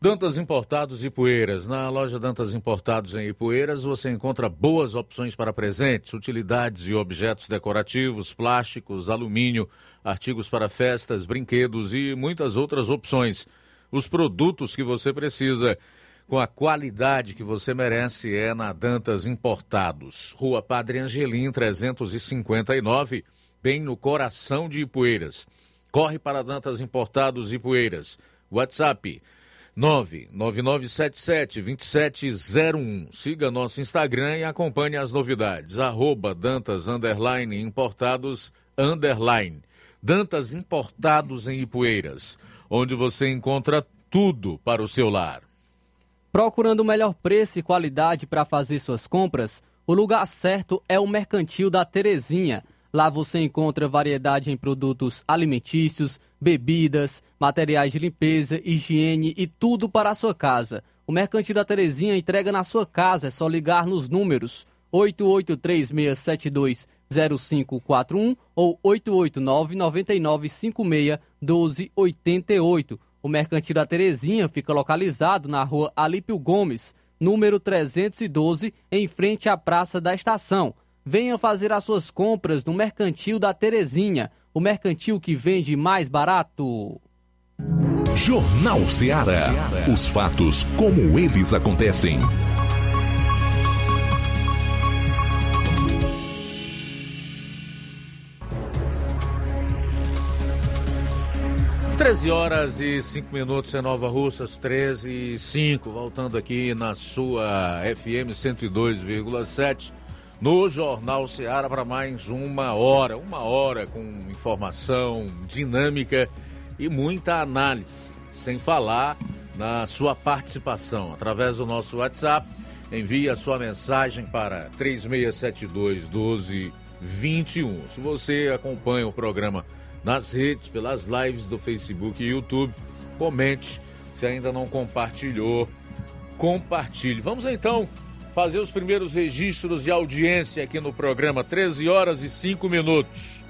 Dantas Importados e Poeiras. Na loja Dantas Importados em Ipueiras você encontra boas opções para presentes, utilidades e objetos decorativos, plásticos, alumínio, artigos para festas, brinquedos e muitas outras opções. Os produtos que você precisa com a qualidade que você merece é na Dantas Importados. Rua Padre Angelim 359, bem no coração de Ipueiras. Corre para Dantas Importados e Poeiras. WhatsApp 99977-2701. Siga nosso Instagram e acompanhe as novidades. Arroba Dantas Underline Importados Underline. Dantas Importados em Ipueiras, onde você encontra tudo para o seu lar. Procurando o melhor preço e qualidade para fazer suas compras, o lugar certo é o Mercantil da Terezinha. Lá você encontra variedade em produtos alimentícios, bebidas, materiais de limpeza, higiene e tudo para a sua casa. O Mercantil da Terezinha entrega na sua casa, é só ligar nos números 8836720541 ou 889-9956-1288. O Mercantil da Terezinha fica localizado na rua Alípio Gomes, número 312, em frente à Praça da Estação. Venha fazer as suas compras no Mercantil da Terezinha, o mercantil que vende mais barato. Jornal Ceará. Os fatos como eles acontecem. Treze horas e cinco minutos em Nova Russas, 13 e 5, voltando aqui na sua FM 102,7 no Jornal Seara para mais uma hora, uma hora com informação dinâmica e muita análise, sem falar na sua participação através do nosso WhatsApp. Envie a sua mensagem para 3672 1221. Se você acompanha o programa nas redes, pelas lives do Facebook e YouTube, comente. Se ainda não compartilhou, compartilhe. Vamos então fazer os primeiros registros de audiência aqui no programa, 13 horas e 5 minutos.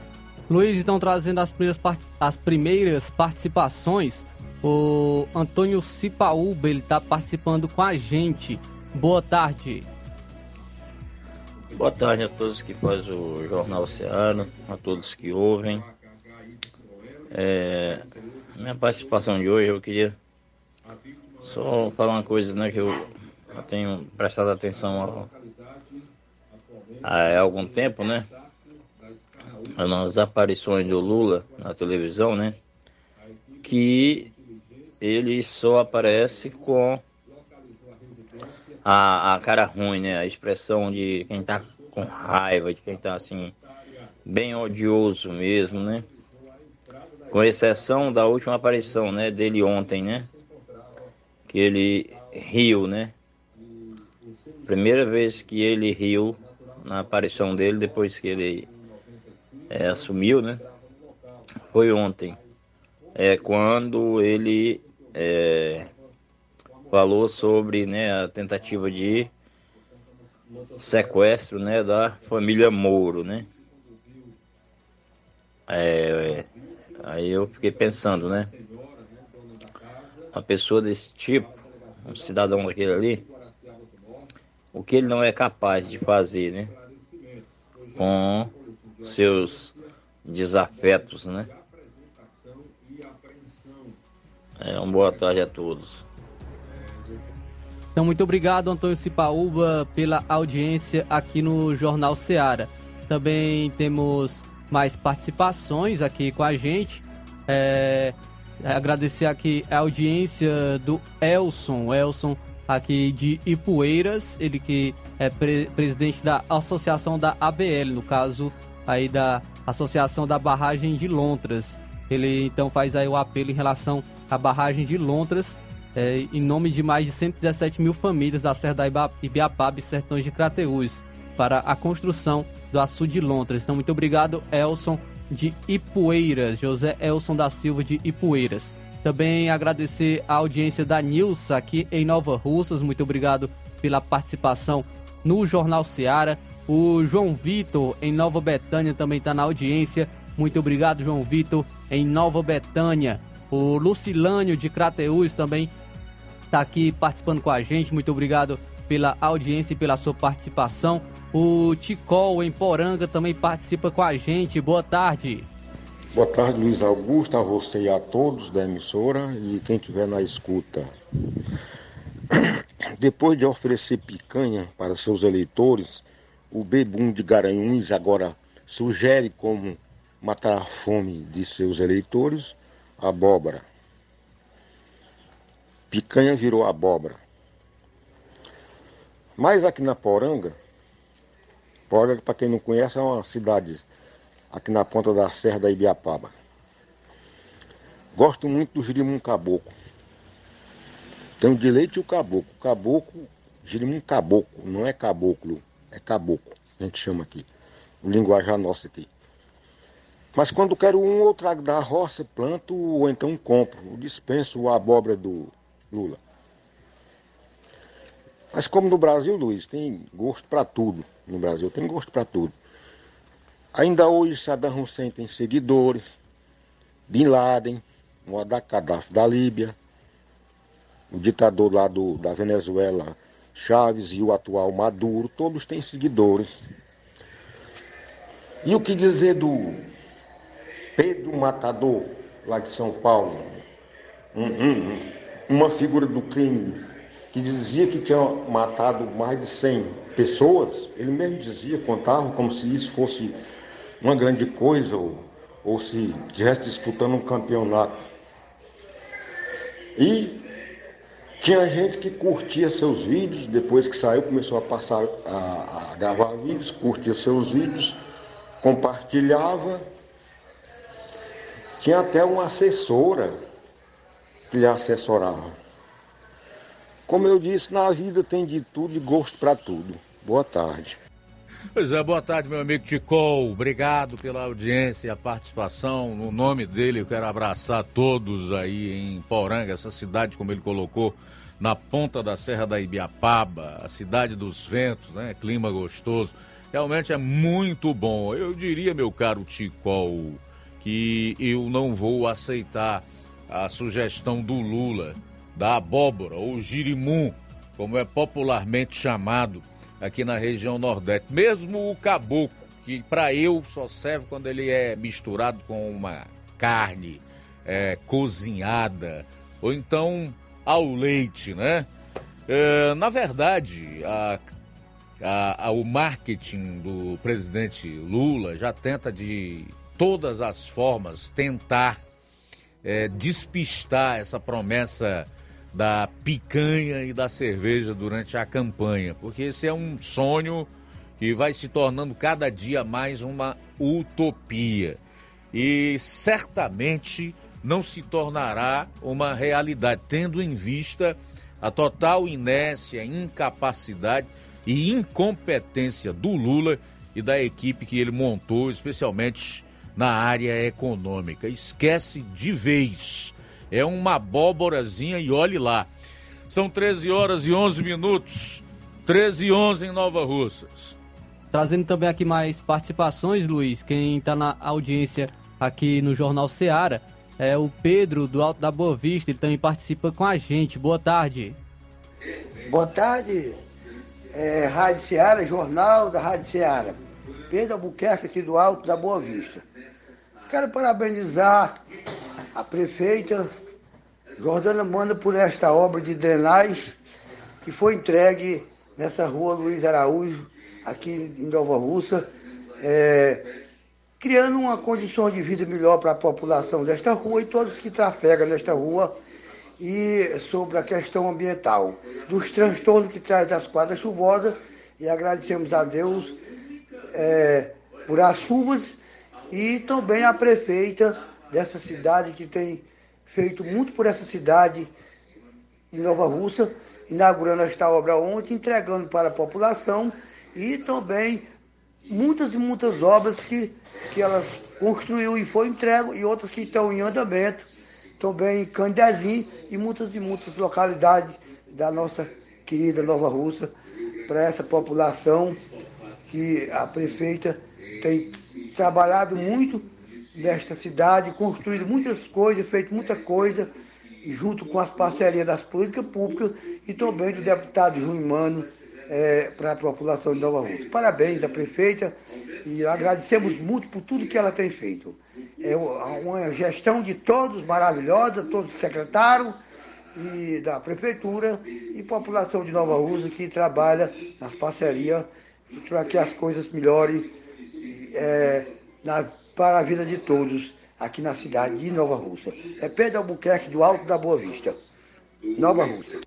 Luiz, então trazendo as primeiras, as primeiras participações, o Antônio Cipaúba, ele está participando com a gente. Boa tarde. Boa tarde a todos que fazem o Jornal Oceano, a todos que ouvem. É, minha participação de hoje eu queria só falar uma coisa né, que eu, eu tenho prestado atenção há, há algum tempo, né? Nas aparições do Lula na televisão, né? Que ele só aparece com a, a cara ruim, né? A expressão de quem tá com raiva, de quem tá assim, bem odioso mesmo, né? Com exceção da última aparição, né, dele ontem, né? Que ele riu, né? Primeira vez que ele riu na aparição dele, depois que ele é, assumiu, né? Foi ontem. É quando ele é, falou sobre né, a tentativa de sequestro né, da família Moro, né? É, Aí eu fiquei pensando, né? Uma pessoa desse tipo, um cidadão daquele ali, o que ele não é capaz de fazer, né? Com seus desafetos, né? É, uma boa tarde a todos. Então, muito obrigado, Antônio Cipaúba, pela audiência aqui no Jornal Seara. Também temos mais participações aqui com a gente. É, agradecer aqui a audiência do Elson, Elson aqui de Ipueiras, ele que é pre presidente da associação da ABL, no caso aí da Associação da Barragem de Lontras. Ele então faz aí o apelo em relação à barragem de Lontras, é, em nome de mais de 117 mil famílias da Serra da Ibiapaba e Sertões de Crateús, para a construção do Açude de Lontras. Então, muito obrigado, Elson de Ipueiras, José Elson da Silva de Ipueiras. Também agradecer a audiência da Nilsa aqui em Nova Russas. Muito obrigado pela participação no Jornal Seara. O João Vitor em Nova Betânia também está na audiência. Muito obrigado, João Vitor, em Nova Betânia. O Lucilânio de Crateús também está aqui participando com a gente. Muito obrigado pela audiência e pela sua participação. O Ticol em Poranga também participa com a gente. Boa tarde. Boa tarde, Luiz Augusto, a você e a todos da emissora e quem estiver na escuta. *clears throat* Depois de oferecer picanha para seus eleitores, o Bebum de Garanhuns agora sugere como matar a fome de seus eleitores abóbora. Picanha virou abóbora. Mas aqui na Poranga, Poranga, para quem não conhece, é uma cidade aqui na ponta da Serra da Ibiapaba. Gosto muito do girimum caboclo. Tem o de leite e o caboclo. Caboclo, girimum caboclo, não é caboclo, é caboclo, a gente chama aqui. O linguajar nosso aqui. Mas quando quero um ou trago da roça, planto ou então compro. Dispenso a abóbora do Lula. Mas como no Brasil, Luiz, tem gosto para tudo. No Brasil tem gosto para tudo. Ainda hoje Saddam Hussein tem seguidores. Bin Laden, Muammar Gaddafi da Líbia, o ditador lá do, da Venezuela, Chaves e o atual Maduro, todos têm seguidores. E o que dizer do Pedro Matador, lá de São Paulo? Um, um, uma figura do crime que dizia que tinha matado mais de 100 pessoas, ele mesmo dizia, contava como se isso fosse uma grande coisa ou, ou se estivesse disputando um campeonato. E tinha gente que curtia seus vídeos, depois que saiu, começou a passar a, a gravar vídeos, curtia seus vídeos, compartilhava. Tinha até uma assessora que lhe assessorava. Como eu disse, na vida tem de tudo e gosto para tudo. Boa tarde. Pois é, boa tarde, meu amigo Ticol. Obrigado pela audiência e a participação. No nome dele, eu quero abraçar todos aí em Poranga, essa cidade, como ele colocou, na ponta da Serra da Ibiapaba, a cidade dos ventos, né? Clima gostoso. Realmente é muito bom. Eu diria, meu caro Ticol, que eu não vou aceitar a sugestão do Lula da abóbora ou girimum, como é popularmente chamado aqui na região Nordeste. Mesmo o caboclo, que para eu só serve quando ele é misturado com uma carne é, cozinhada ou então ao leite, né? É, na verdade, a, a, a, o marketing do presidente Lula já tenta de todas as formas tentar é, despistar essa promessa da picanha e da cerveja durante a campanha, porque esse é um sonho que vai se tornando cada dia mais uma utopia e certamente não se tornará uma realidade, tendo em vista a total inércia, incapacidade e incompetência do Lula e da equipe que ele montou, especialmente na área econômica. Esquece de vez é uma abóborazinha e olhe lá. São 13 horas e 11 minutos. 13 e 11 em Nova Russas. Trazendo também aqui mais participações, Luiz. Quem está na audiência aqui no Jornal Seara é o Pedro do Alto da Boa Vista. Ele também participa com a gente. Boa tarde. Boa tarde, é, Rádio Seara, Jornal da Rádio Seara. Pedro Albuquerque aqui do Alto da Boa Vista. Quero parabenizar a prefeita Jordana Manda por esta obra de drenagem que foi entregue nessa rua Luiz Araújo, aqui em Nova Russa, é, criando uma condição de vida melhor para a população desta rua e todos que trafegam nesta rua e sobre a questão ambiental, dos transtornos que traz das quadras chuvosas e agradecemos a Deus é, por as chuvas e também a prefeita dessa cidade que tem feito muito por essa cidade de Nova Russa, inaugurando esta obra ontem, entregando para a população e também muitas e muitas obras que, que elas construiu e foi entregue e outras que estão em andamento, também em Candezinho e muitas e muitas localidades da nossa querida Nova Russa, para essa população que a prefeita tem trabalhado muito nesta cidade, construído muitas coisas, feito muita coisa junto com as parcerias das políticas públicas e também do deputado Júnior Mano é, para a população de Nova Rússia. Parabéns à prefeita e agradecemos muito por tudo que ela tem feito. É uma gestão de todos maravilhosa, todos os secretários e da prefeitura e população de Nova Rússia que trabalha nas parcerias para que as coisas melhorem é, na, para a vida de todos aqui na cidade de Nova Rússia. É Pedro Albuquerque do Alto da Boa Vista, Nova Rússia.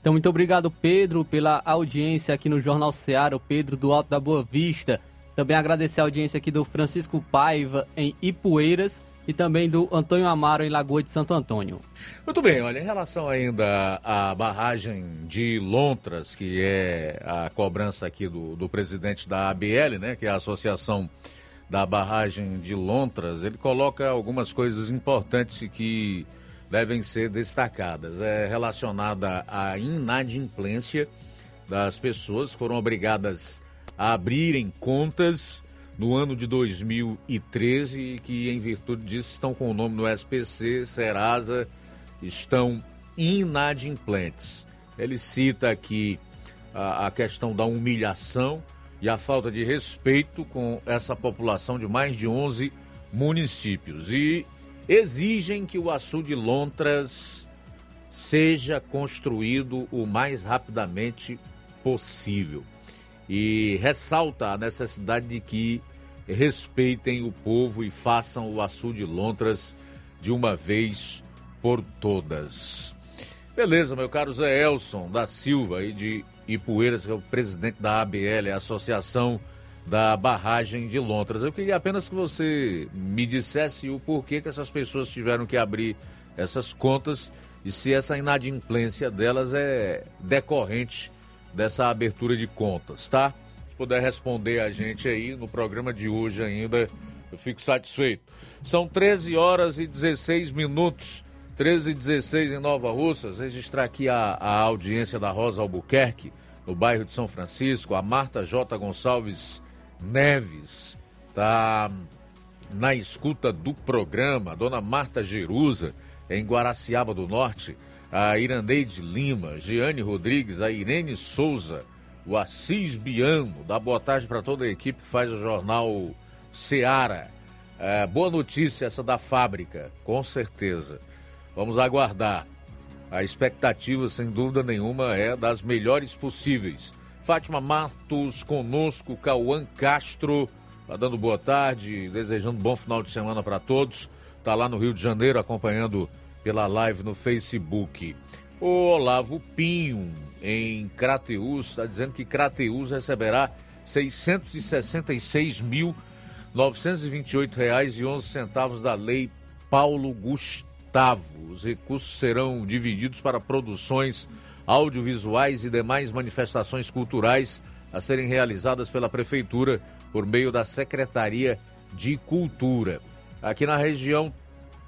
Então, muito obrigado, Pedro, pela audiência aqui no Jornal Seara, o Pedro do Alto da Boa Vista. Também agradecer a audiência aqui do Francisco Paiva, em Ipueiras, e também do Antônio Amaro, em Lagoa de Santo Antônio. Muito bem, olha, em relação ainda à barragem de Lontras, que é a cobrança aqui do, do presidente da ABL, né, que é a Associação da Barragem de Lontras, ele coloca algumas coisas importantes que devem ser destacadas. É relacionada à inadimplência das pessoas que foram obrigadas a abrirem contas no ano de 2013 e que, em virtude disso, estão com o nome no SPC, Serasa, estão inadimplentes. Ele cita aqui a, a questão da humilhação e a falta de respeito com essa população de mais de 11 municípios. E exigem que o açude Lontras seja construído o mais rapidamente possível. E ressalta a necessidade de que respeitem o povo e façam o açude Lontras de uma vez por todas. Beleza, meu caro Zé Elson da Silva e de Ipueiras, que é o presidente da ABL, a Associação da barragem de Lontras. Eu queria apenas que você me dissesse o porquê que essas pessoas tiveram que abrir essas contas e se essa inadimplência delas é decorrente dessa abertura de contas, tá? Se puder responder a gente aí no programa de hoje ainda, eu fico satisfeito. São 13 horas e 16 minutos. 13 e 16 em Nova Russas. Registrar aqui a, a audiência da Rosa Albuquerque, no bairro de São Francisco. A Marta J. Gonçalves Neves está na escuta do programa. Dona Marta Jerusa, em Guaraciaba do Norte. A Irandeide Lima, Giane Rodrigues, a Irene Souza, o Assis Biano. Dá boa tarde para toda a equipe que faz o jornal Seara. É, boa notícia essa da fábrica, com certeza. Vamos aguardar. A expectativa, sem dúvida nenhuma, é das melhores possíveis. Fátima Matos conosco, Cauã Castro, tá dando boa tarde, desejando um bom final de semana para todos. Tá lá no Rio de Janeiro acompanhando pela live no Facebook. O Olavo Pinho, em Crateus, está dizendo que Crateus receberá R$ 666.928,11 da Lei Paulo Gustavo. Os recursos serão divididos para produções audiovisuais e demais manifestações culturais a serem realizadas pela Prefeitura por meio da Secretaria de Cultura. Aqui na região,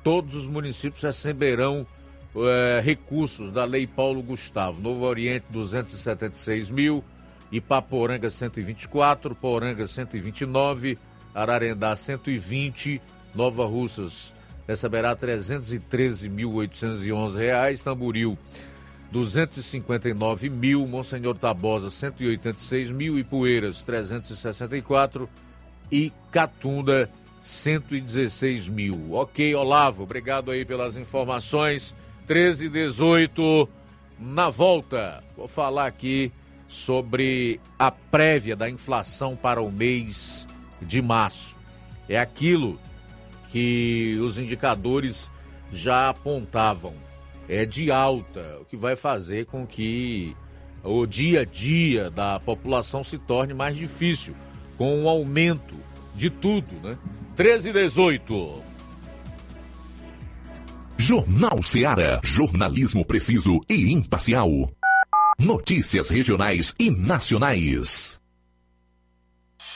todos os municípios receberão é, recursos da Lei Paulo Gustavo. Novo Oriente, 276 mil, Ipaporanga, 124, Poranga, 129, Ararendá, 120, Nova Russas receberá 313.811 reais, Tamboril 259 mil, Monsenhor Tabosa 186 mil, Ipueiras 364 e Catunda 116 mil. Ok, Olavo, obrigado aí pelas informações. 13 e 18 na volta. Vou falar aqui sobre a prévia da inflação para o mês de março. É aquilo que os indicadores já apontavam é, de alta, o que vai fazer com que o dia a dia da população se torne mais difícil, com o um aumento de tudo, né? 13 e 18. Jornal Seara. Jornalismo preciso e imparcial. Notícias regionais e nacionais.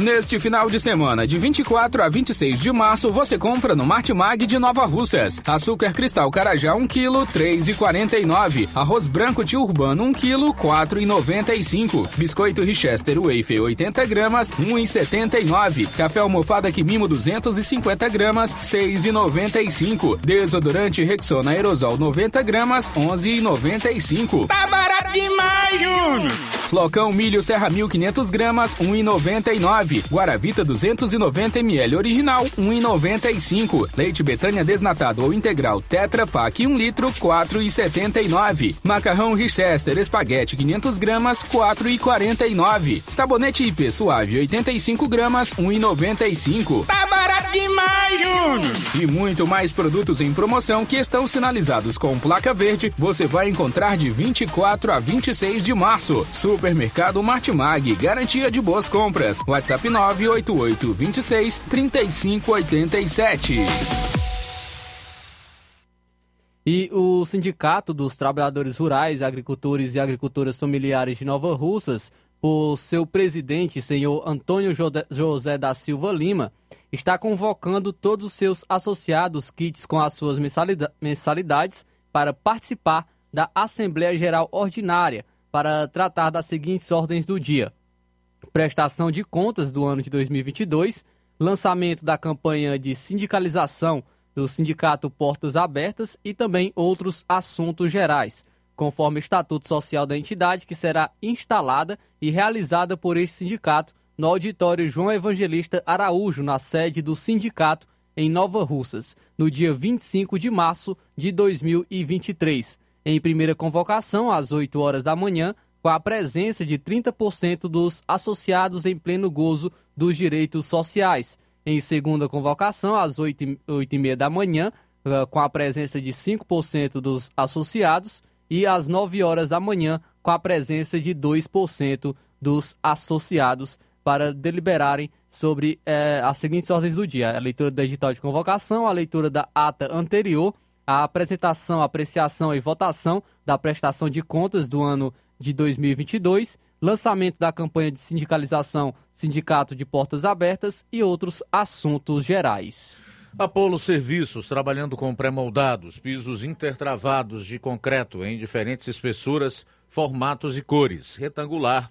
Neste final de semana, de 24 a 26 de março, você compra no Martimag de Nova Russas. Açúcar cristal Carajá 1 kg, 3,49. Arroz branco tio urbano 1 kg, 4,95. Biscoito Richester Wafer 80 gramas, 1,79. Café almofada Quimimo 250 gramas, 6,95. Desodorante Rexona Aerosol 90 gramas, 11,95. Tá barato demais, Júnior! Flocão milho Serra 1500 gramas, 1,99. Guaravita 290 ml original, 1,95. Leite Betânia desnatado ou integral Tetra Pak 1 litro, 4,79. Macarrão Richester espaguete 500 gramas, 4,49. Sabonete IP suave 85 gramas, 1,95. Tá barato demais, Júnior! E muito mais produtos em promoção que estão sinalizados com placa verde, você vai encontrar de 24 a 26 de março. Supermercado Martimag, garantia de boas compras. WhatsApp 988 26 3587. E o Sindicato dos Trabalhadores Rurais, Agricultores e Agricultoras Familiares de Nova Russas, por seu presidente, senhor Antônio José da Silva Lima, está convocando todos os seus associados kits com as suas mensalidades para participar da Assembleia Geral Ordinária para tratar das seguintes ordens do dia: prestação de contas do ano de 2022, lançamento da campanha de sindicalização do Sindicato Portas Abertas e também outros assuntos gerais, conforme o Estatuto Social da entidade, que será instalada e realizada por este sindicato no auditório João Evangelista Araújo, na sede do sindicato em Nova Russas, no dia 25 de março de 2023. Em primeira convocação, às 8 horas da manhã, com a presença de 30% dos associados em pleno gozo dos direitos sociais. Em segunda convocação, às 8h30 da manhã, eh, com a presença de 5% dos associados, e às 9 horas da manhã, com a presença de 2% dos associados para deliberarem sobre eh, as seguintes ordens do dia: a leitura do edital de convocação, a leitura da ata anterior, a apresentação, apreciação e votação da prestação de contas do ano de 2022, lançamento da campanha de sindicalização Sindicato de Portas Abertas e outros assuntos gerais. Apolo Serviços, trabalhando com pré-moldados, pisos intertravados de concreto em diferentes espessuras, formatos e cores. Retangular,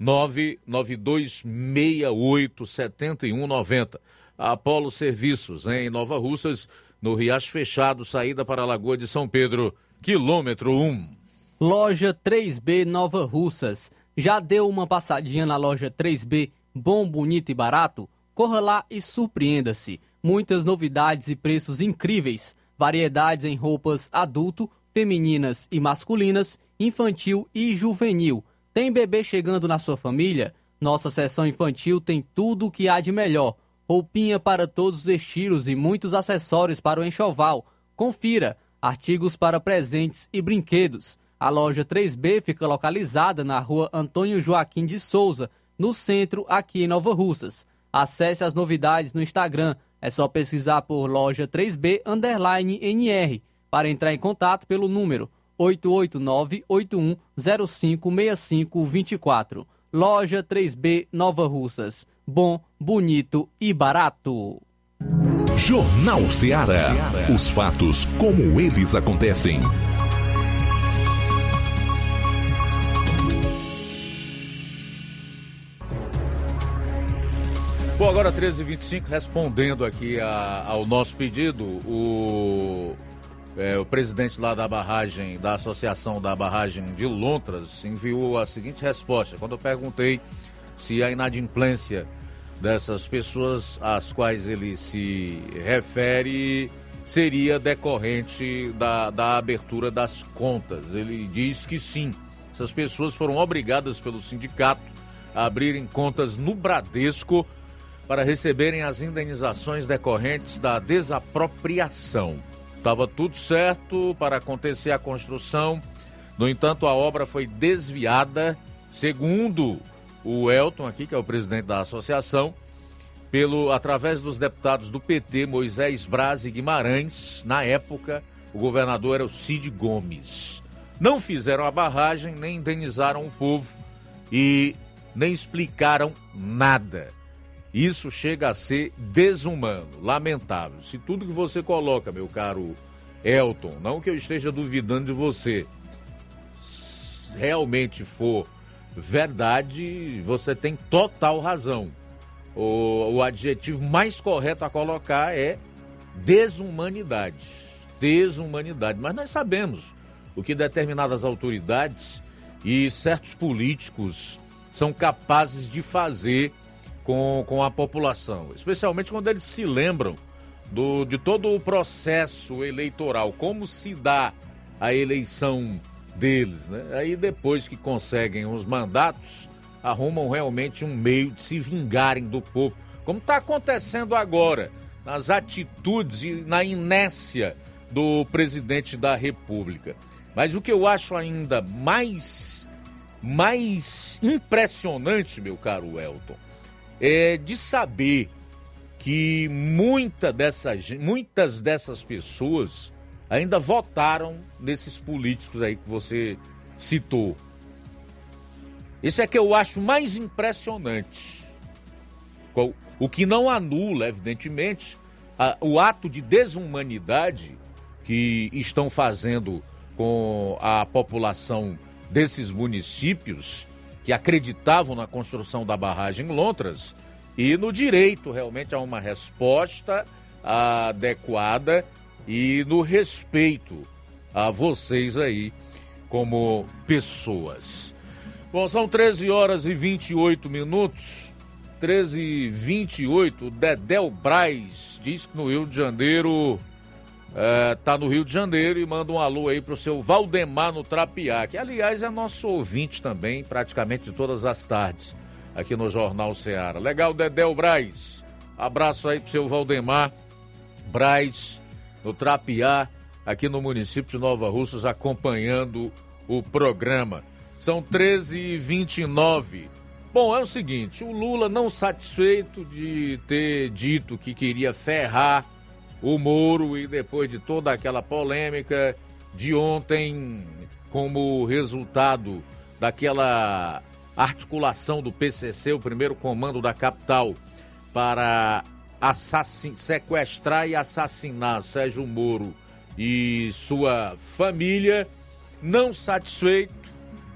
992687190. Apolo Serviços, em Nova Russas, no Riacho Fechado, saída para a Lagoa de São Pedro, quilômetro 1. Loja 3B Nova Russas. Já deu uma passadinha na loja 3B, bom, bonito e barato? Corra lá e surpreenda-se. Muitas novidades e preços incríveis. Variedades em roupas adulto, femininas e masculinas, infantil e juvenil. Tem bebê chegando na sua família? Nossa seção infantil tem tudo o que há de melhor roupinha para todos os estilos e muitos acessórios para o enxoval. Confira: artigos para presentes e brinquedos. A loja 3B fica localizada na rua Antônio Joaquim de Souza, no centro, aqui em Nova Russas. Acesse as novidades no Instagram. É só pesquisar por loja 3B underline NR para entrar em contato pelo número 889-8105-6524. Loja 3B Nova Russas bom, bonito e barato. Jornal Ceará. Os fatos como eles acontecem. Bom, agora 13h25, respondendo aqui a, ao nosso pedido, o, é, o presidente lá da barragem, da Associação da Barragem de Lontras, enviou a seguinte resposta. Quando eu perguntei se a inadimplência dessas pessoas às quais ele se refere seria decorrente da, da abertura das contas. Ele diz que sim, essas pessoas foram obrigadas pelo sindicato a abrirem contas no Bradesco para receberem as indenizações decorrentes da desapropriação. Estava tudo certo para acontecer a construção, no entanto, a obra foi desviada, segundo o Elton aqui, que é o presidente da associação, pelo através dos deputados do PT, Moisés Braz e Guimarães, na época, o governador era o Cid Gomes. Não fizeram a barragem, nem indenizaram o povo e nem explicaram nada. Isso chega a ser desumano, lamentável. Se tudo que você coloca, meu caro Elton, não que eu esteja duvidando de você, realmente for verdade, você tem total razão. O, o adjetivo mais correto a colocar é desumanidade. Desumanidade. Mas nós sabemos o que determinadas autoridades e certos políticos são capazes de fazer com, com a população, especialmente quando eles se lembram do, de todo o processo eleitoral, como se dá a eleição deles, né? Aí depois que conseguem os mandatos, arrumam realmente um meio de se vingarem do povo, como está acontecendo agora, nas atitudes e na inércia do presidente da República. Mas o que eu acho ainda mais mais impressionante, meu caro Elton, é de saber que muita dessas, muitas dessas pessoas ainda votaram nesses políticos aí que você citou. Isso é que eu acho mais impressionante. O que não anula, evidentemente, o ato de desumanidade que estão fazendo com a população desses municípios que acreditavam na construção da barragem Lontras e no direito realmente a uma resposta adequada e no respeito a vocês aí como pessoas. Bom, são 13 horas e 28 minutos. 13h28, Dedel Braz diz que no Rio de Janeiro é, tá no Rio de Janeiro e manda um alô aí pro seu Valdemar no Trapiá, que aliás é nosso ouvinte também, praticamente todas as tardes, aqui no Jornal Ceará. Legal, Dedel Braz. Abraço aí pro seu Valdemar Braz no Trapiá, aqui no município de Nova Russas, acompanhando o programa. São 13h29. Bom, é o seguinte: o Lula, não satisfeito de ter dito que queria ferrar o Moro e depois de toda aquela polêmica de ontem, como resultado daquela articulação do PCC, o primeiro comando da capital, para assassin... sequestrar e assassinar Sérgio Moro e sua família, não satisfeito,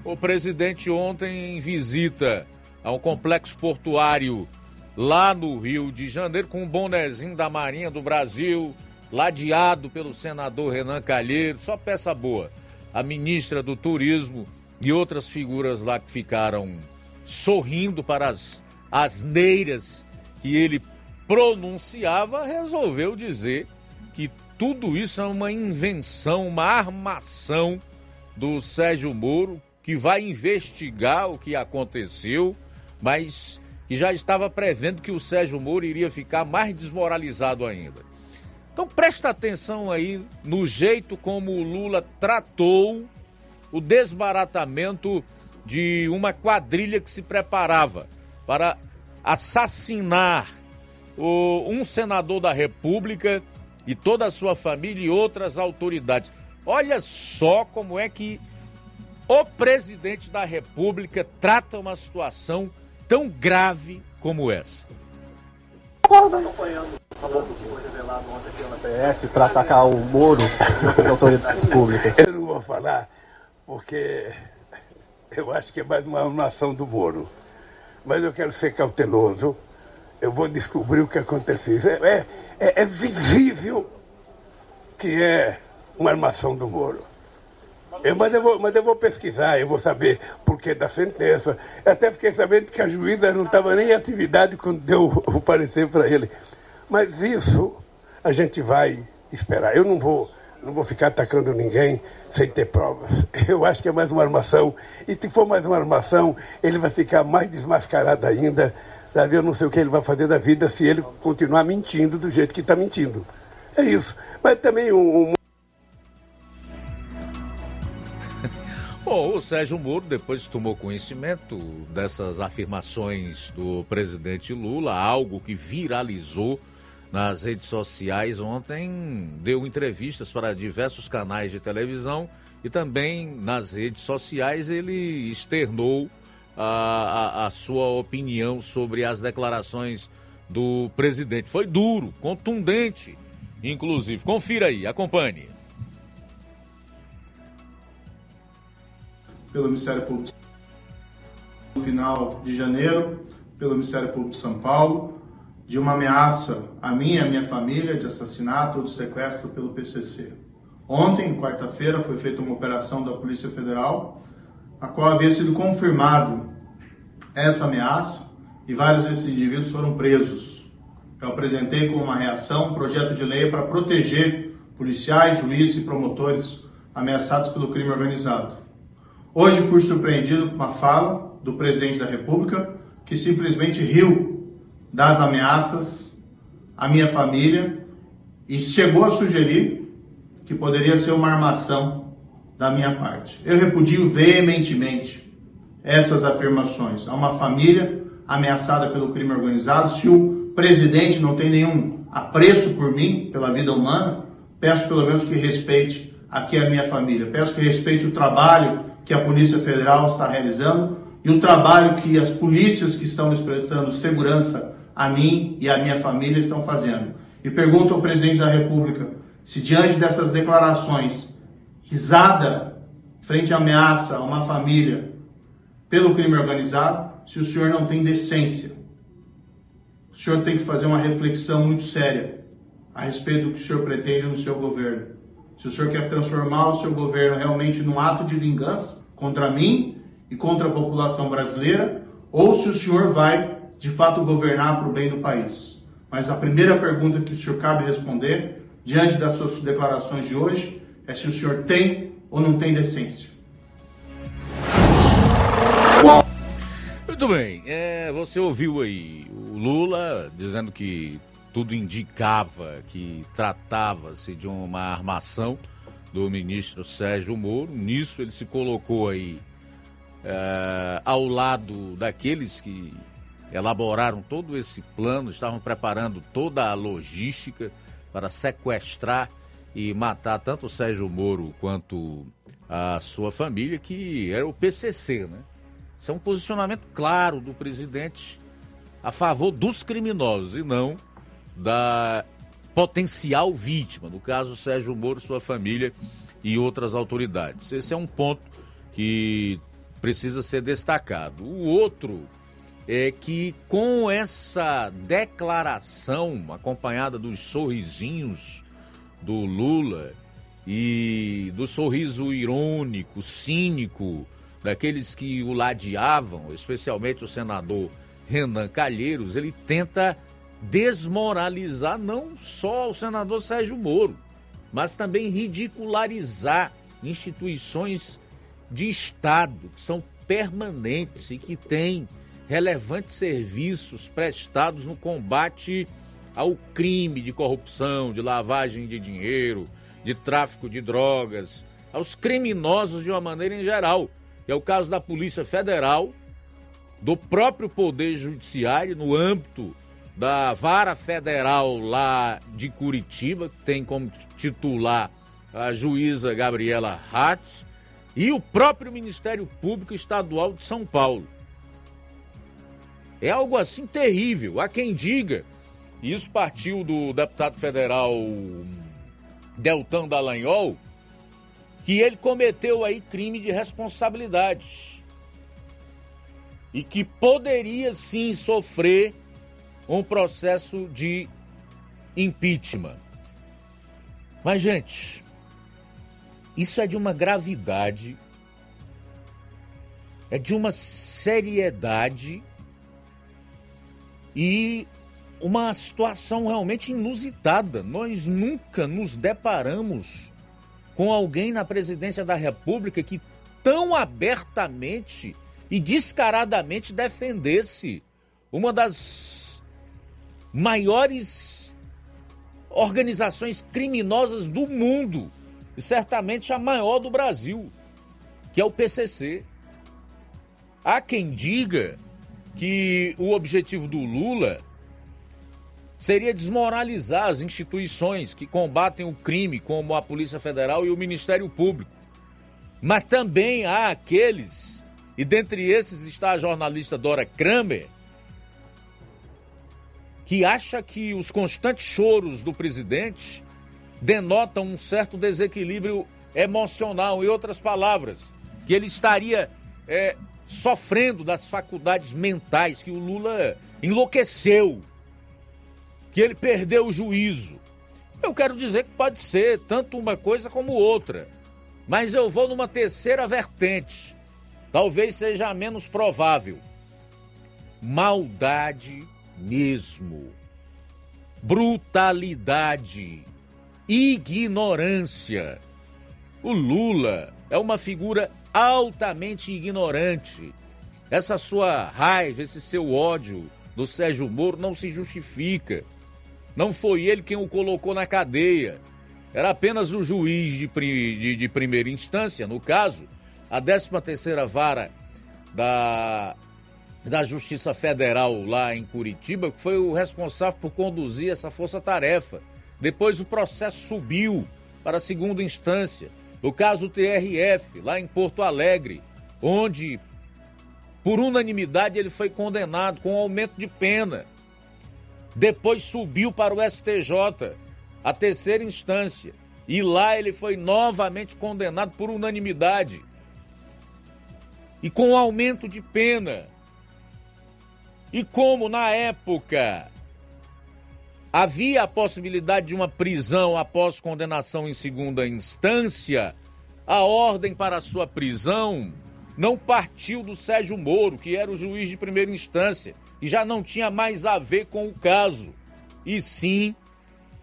o presidente ontem em visita ao complexo portuário lá no Rio de Janeiro, com um bonezinho da Marinha do Brasil, ladeado pelo senador Renan Calheiro, só peça boa. A ministra do Turismo e outras figuras lá que ficaram sorrindo para as asneiras que ele pronunciava, resolveu dizer que tudo isso é uma invenção, uma armação do Sérgio Moro, que vai investigar o que aconteceu, mas que já estava prevendo que o Sérgio Moro iria ficar mais desmoralizado ainda. Então presta atenção aí no jeito como o Lula tratou o desbaratamento de uma quadrilha que se preparava para assassinar o, um senador da República e toda a sua família e outras autoridades. Olha só como é que o presidente da República trata uma situação tão grave como essa. acompanhando o que foi revelado ontem pela PF para atacar o Moro as autoridades públicas. Eu não vou falar porque eu acho que é mais uma nação do Moro. Mas eu quero ser cauteloso. Eu vou descobrir o que aconteceu. É, é, é visível que é uma armação do Moro. Eu, mas, eu vou, mas eu vou pesquisar, eu vou saber por que da sentença. Eu até fiquei sabendo que a juíza não estava nem em atividade quando deu o parecer para ele. Mas isso a gente vai esperar. Eu não vou, não vou ficar atacando ninguém sem ter provas. *laughs* Eu acho que é mais uma armação. E se for mais uma armação, ele vai ficar mais desmascarado ainda. Sabe? Eu não sei o que ele vai fazer da vida se ele continuar mentindo do jeito que está mentindo. É isso. Mas também um, Bom, o Sérgio Moro, depois tomou conhecimento dessas afirmações do presidente Lula, algo que viralizou nas redes sociais ontem, deu entrevistas para diversos canais de televisão e também nas redes sociais ele externou a, a, a sua opinião sobre as declarações do presidente. Foi duro, contundente, inclusive. Confira aí, acompanhe. Pelo Ministério Público no final de janeiro, pelo Ministério Público de São Paulo, de uma ameaça a mim e a minha família de assassinato ou de sequestro pelo PCC. Ontem, quarta-feira, foi feita uma operação da Polícia Federal, a qual havia sido confirmado essa ameaça e vários desses indivíduos foram presos. Eu apresentei como uma reação um projeto de lei para proteger policiais, juízes e promotores ameaçados pelo crime organizado. Hoje fui surpreendido com uma fala do presidente da República que simplesmente riu das ameaças à minha família e chegou a sugerir que poderia ser uma armação da minha parte. Eu repudio veementemente essas afirmações. Há uma família ameaçada pelo crime organizado. Se o presidente não tem nenhum apreço por mim, pela vida humana, peço pelo menos que respeite aqui a minha família. Peço que respeite o trabalho que a Polícia Federal está realizando e o trabalho que as polícias que estão nos prestando segurança a mim e a minha família estão fazendo. E pergunto ao presidente da República se, diante dessas declarações, risada frente à ameaça a uma família pelo crime organizado, se o senhor não tem decência. O senhor tem que fazer uma reflexão muito séria a respeito do que o senhor pretende no seu governo. Se o senhor quer transformar o seu governo realmente num ato de vingança contra mim e contra a população brasileira, ou se o senhor vai de fato governar para o bem do país. Mas a primeira pergunta que o senhor cabe responder, diante das suas declarações de hoje, é se o senhor tem ou não tem decência. Muito bem, é, você ouviu aí o Lula dizendo que tudo indicava que tratava-se de uma armação do ministro Sérgio Moro. Nisso ele se colocou aí é, ao lado daqueles que elaboraram todo esse plano, estavam preparando toda a logística para sequestrar e matar tanto o Sérgio Moro quanto a sua família, que era o PCC, né? Isso é um posicionamento claro do presidente a favor dos criminosos e não da potencial vítima, no caso Sérgio Moro, sua família e outras autoridades. Esse é um ponto que precisa ser destacado. O outro é que com essa declaração acompanhada dos sorrisinhos do Lula e do sorriso irônico, cínico daqueles que o ladeavam, especialmente o senador Renan Calheiros, ele tenta desmoralizar não só o senador Sérgio Moro, mas também ridicularizar instituições de Estado que são permanentes e que têm relevantes serviços prestados no combate ao crime de corrupção, de lavagem de dinheiro, de tráfico de drogas, aos criminosos de uma maneira em geral. É o caso da Polícia Federal, do próprio Poder Judiciário, no âmbito da Vara Federal lá de Curitiba, que tem como titular a juíza Gabriela Hatz, e o próprio Ministério Público Estadual de São Paulo. É algo assim terrível. Há quem diga, e isso partiu do deputado federal Deltan Dallagnol, que ele cometeu aí crime de responsabilidade e que poderia sim sofrer um processo de impeachment. Mas, gente, isso é de uma gravidade, é de uma seriedade e uma situação realmente inusitada. Nós nunca nos deparamos com alguém na presidência da República que tão abertamente e descaradamente defendesse uma das maiores organizações criminosas do mundo e certamente a maior do Brasil, que é o PCC. Há quem diga que o objetivo do Lula seria desmoralizar as instituições que combatem o crime, como a Polícia Federal e o Ministério Público. Mas também há aqueles, e dentre esses está a jornalista Dora Kramer, que acha que os constantes choros do presidente denotam um certo desequilíbrio emocional, em outras palavras, que ele estaria é, sofrendo das faculdades mentais, que o Lula enlouqueceu que ele perdeu o juízo. Eu quero dizer que pode ser tanto uma coisa como outra. Mas eu vou numa terceira vertente. Talvez seja a menos provável. Maldade mesmo. Brutalidade. Ignorância. O Lula é uma figura altamente ignorante. Essa sua raiva, esse seu ódio do Sérgio Moro não se justifica. Não foi ele quem o colocou na cadeia. Era apenas o juiz de, de, de primeira instância, no caso, a 13ª Vara da, da Justiça Federal lá em Curitiba, que foi o responsável por conduzir essa força-tarefa. Depois o processo subiu para a segunda instância. No caso TRF, lá em Porto Alegre, onde, por unanimidade, ele foi condenado com aumento de pena depois subiu para o STJ, a terceira instância, e lá ele foi novamente condenado por unanimidade. E com aumento de pena. E como na época havia a possibilidade de uma prisão após condenação em segunda instância, a ordem para sua prisão não partiu do Sérgio Moro, que era o juiz de primeira instância, e já não tinha mais a ver com o caso, e sim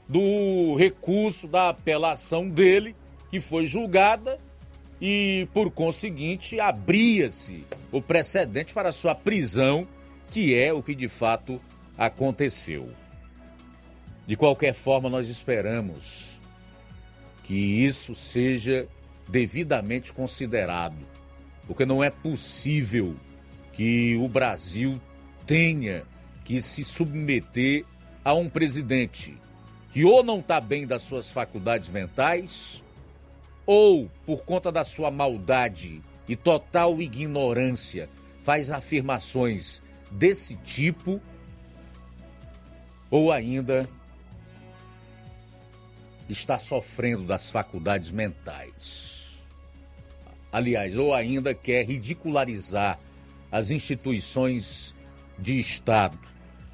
do recurso da apelação dele, que foi julgada e, por conseguinte, abria-se o precedente para sua prisão, que é o que de fato aconteceu. De qualquer forma, nós esperamos que isso seja devidamente considerado, porque não é possível que o Brasil tenha que se submeter a um presidente que ou não está bem das suas faculdades mentais, ou por conta da sua maldade e total ignorância faz afirmações desse tipo, ou ainda está sofrendo das faculdades mentais. Aliás, ou ainda quer ridicularizar as instituições de Estado,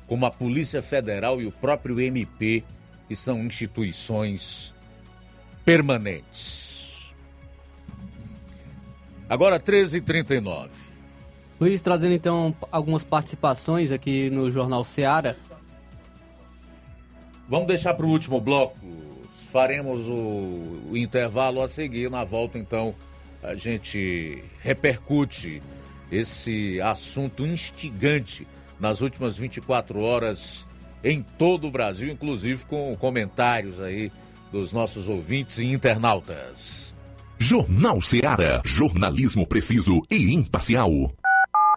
como a Polícia Federal e o próprio MP, que são instituições permanentes. Agora 13h39. Luiz, trazendo então algumas participações aqui no Jornal Seara. Vamos deixar para o último bloco. Faremos o, o intervalo a seguir. Na volta, então, a gente repercute esse assunto instigante nas últimas 24 horas em todo o Brasil, inclusive com comentários aí dos nossos ouvintes e internautas. Jornal Seara. Jornalismo preciso e imparcial.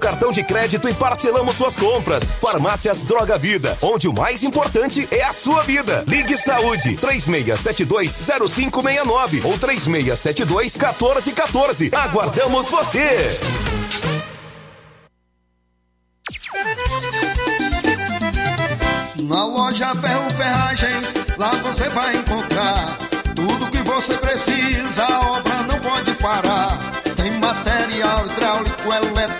cartão de crédito e parcelamos suas compras. Farmácias Droga Vida, onde o mais importante é a sua vida. Ligue Saúde 36720569 ou 36721414. Aguardamos você. Na loja Ferro Ferragens, lá você vai encontrar tudo que você precisa, a obra não pode parar. Tem material hidráulico, elétrico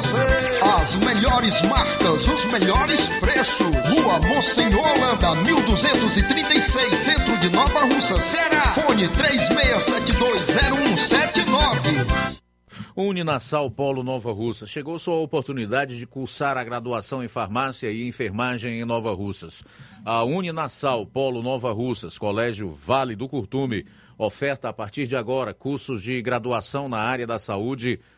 você. As melhores marcas, os melhores preços. Rua Monsenhor Holanda, 1236, centro de Nova Russa, Ceará. Fone 36720179. Uninasal Polo Nova Russa. Chegou sua oportunidade de cursar a graduação em farmácia e enfermagem em Nova Russas. A Uninasal Polo Nova Russas, Colégio Vale do Curtume, oferta a partir de agora cursos de graduação na área da saúde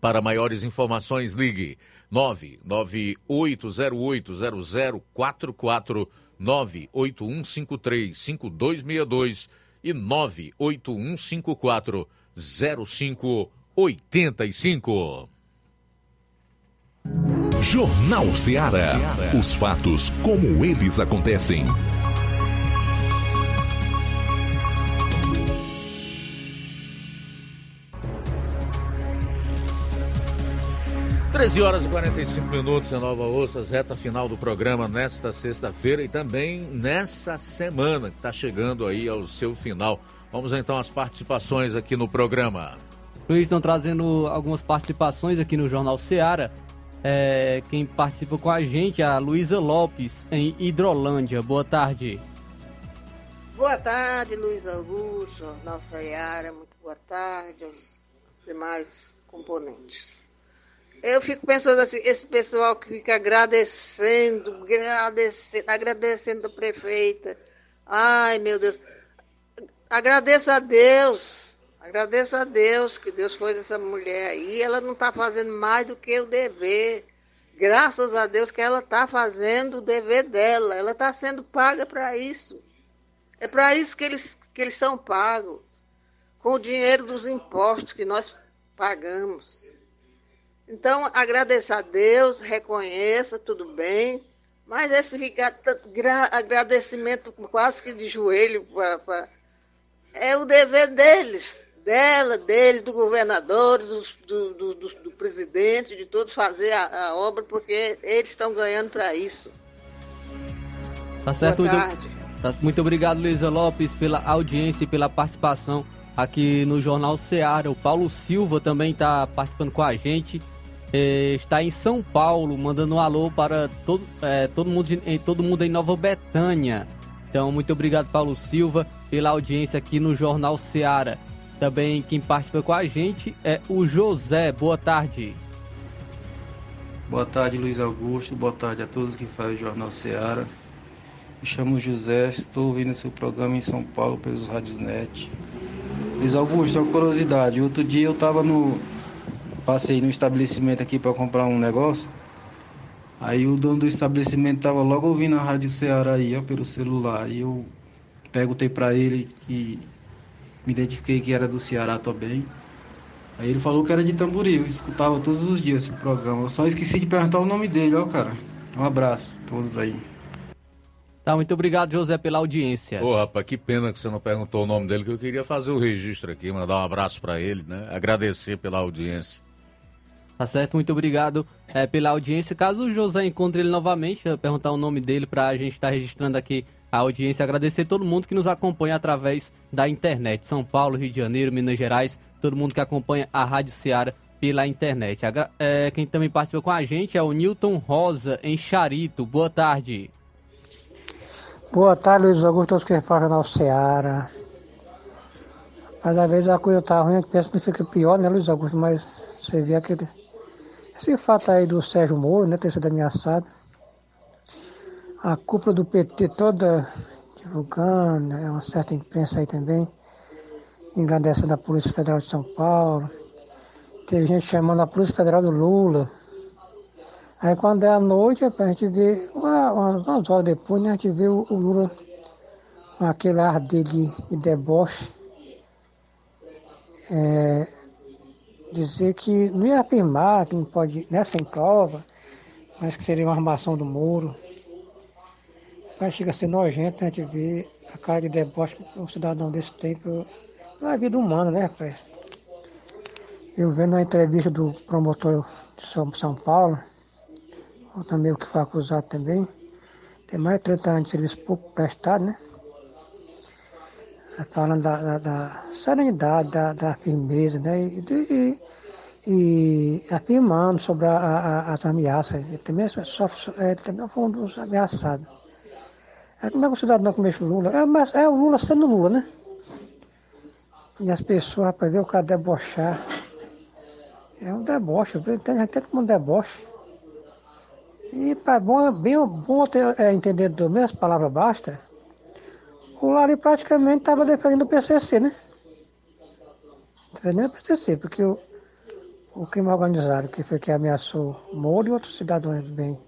Para maiores informações, ligue 998080044, 981535262 e 981540585. Jornal Ceará. Os fatos como eles acontecem. 13 horas e 45 minutos em Nova Ossas, reta final do programa nesta sexta-feira e também nessa semana que está chegando aí ao seu final. Vamos então às participações aqui no programa. Luiz, estão trazendo algumas participações aqui no Jornal Seara. É, quem participa com a gente é a Luísa Lopes, em Hidrolândia. Boa tarde. Boa tarde, Luiz Augusto, Jornal Seara. Muito boa tarde aos demais componentes. Eu fico pensando assim, esse pessoal que fica agradecendo, agradecendo, agradecendo a prefeita. Ai, meu Deus. Agradeça a Deus. Agradeça a Deus que Deus pôs essa mulher aí. Ela não está fazendo mais do que o dever. Graças a Deus que ela está fazendo o dever dela. Ela está sendo paga para isso. É para isso que eles, que eles são pagos. Com o dinheiro dos impostos que nós pagamos. Então, agradeça a Deus, reconheça, tudo bem, mas esse agradecimento quase que de joelho pra, pra, é o dever deles, dela, deles, do governador, do, do, do, do presidente, de todos fazer a, a, obra, porque eles estão ganhando para isso. Tá certo, Boa muito, tarde. tá- muito obrigado, Luísa Lopes, pela audiência e pela participação aqui no Jornal Seara. O Paulo Silva também está participando com a gente. Eh, está em São Paulo, mandando um alô para todo, eh, todo, mundo, em- todo mundo em Nova Betânia. Então, muito obrigado, Paulo Silva, pela audiência aqui no Jornal Seara. Também quem participa com a gente é o José. Boa tarde. Boa tarde, Luiz Augusto. Boa tarde a todos que fazem o Jornal Seara. Me chamo José, estou ouvindo seu programa em São Paulo pelos Rádios Net. Luiz Augusto, uma curiosidade. Outro dia eu estava no. Passei no estabelecimento aqui para comprar um negócio. Aí o dono do estabelecimento estava logo ouvindo a Rádio Ceará aí, ó, pelo celular. E eu perguntei para ele que me identifiquei que era do Ceará também. Aí ele falou que era de Tamboril, escutava todos os dias esse programa. Eu só esqueci de perguntar o nome dele, ó, cara. Um abraço a todos aí. Tá, muito obrigado, José, pela audiência. Ô, rapaz, que pena que você não perguntou o nome dele, que eu queria fazer o registro aqui, mandar um abraço para ele, né? Agradecer pela audiência. Tá certo? Muito obrigado eh, pela audiência. Caso o José encontre ele novamente, perguntar o nome dele para a gente estar registrando aqui a audiência. Agradecer todo mundo que nos acompanha através da internet. São Paulo, Rio de Janeiro, Minas Gerais, todo mundo que acompanha a Rádio Ceará pela internet. Agra- eh, quem também participa com a gente é o Newton Rosa, em Charito. Boa tarde. Boa tarde, Luiz Augusto, todos que falam Jornal Seara. Mas às vezes a coisa tá ruim, a gente pensa que fica pior, né, Luiz Augusto? Mas você vê aquele. Esse fato aí do Sérgio Moro, né, ter sido ameaçado. A cúpula do PT toda divulgando, né, uma certa imprensa aí também, engrandecendo a Polícia Federal de São Paulo. Teve gente chamando a Polícia Federal do Lula. Aí quando é à noite, a gente vê, uma- umas umas horas depois, né, a gente vê o, o Lula com aquele ar dele de deboche. É, dizer que não ia afirmar que não pode, né, sem prova, mas que seria uma armação do muro. Então chega a ser nojento a gente ver a cara de deboche que um cidadão desse tempo. Não é vida humana, né, rapaz? Eu vendo a entrevista do promotor de São, São Paulo, outro amigo que foi acusado também, tem mais de 30 anos de serviço público prestado, né? Falando da, da, da serenidade, da, da firmeza, né? E, e, e afirmando sobre a, a, as ameaças. Ele também, sofre, é, ele também foi um dos ameaçados. É, como é que o cidadão começa o Lula? É, mas é o Lula sendo Lula, né? E as pessoas, rapaz, ver o cara debochar. É um deboche, tem até como um deboche. E para bom, bem bom ter, é, entendedor mesmo, as palavras basta, o Lali praticamente estava defendendo o PCC, né? Defendendo o PCC, porque o, o crime organizado, que foi que ameaçou Moro e outros cidadãos bem.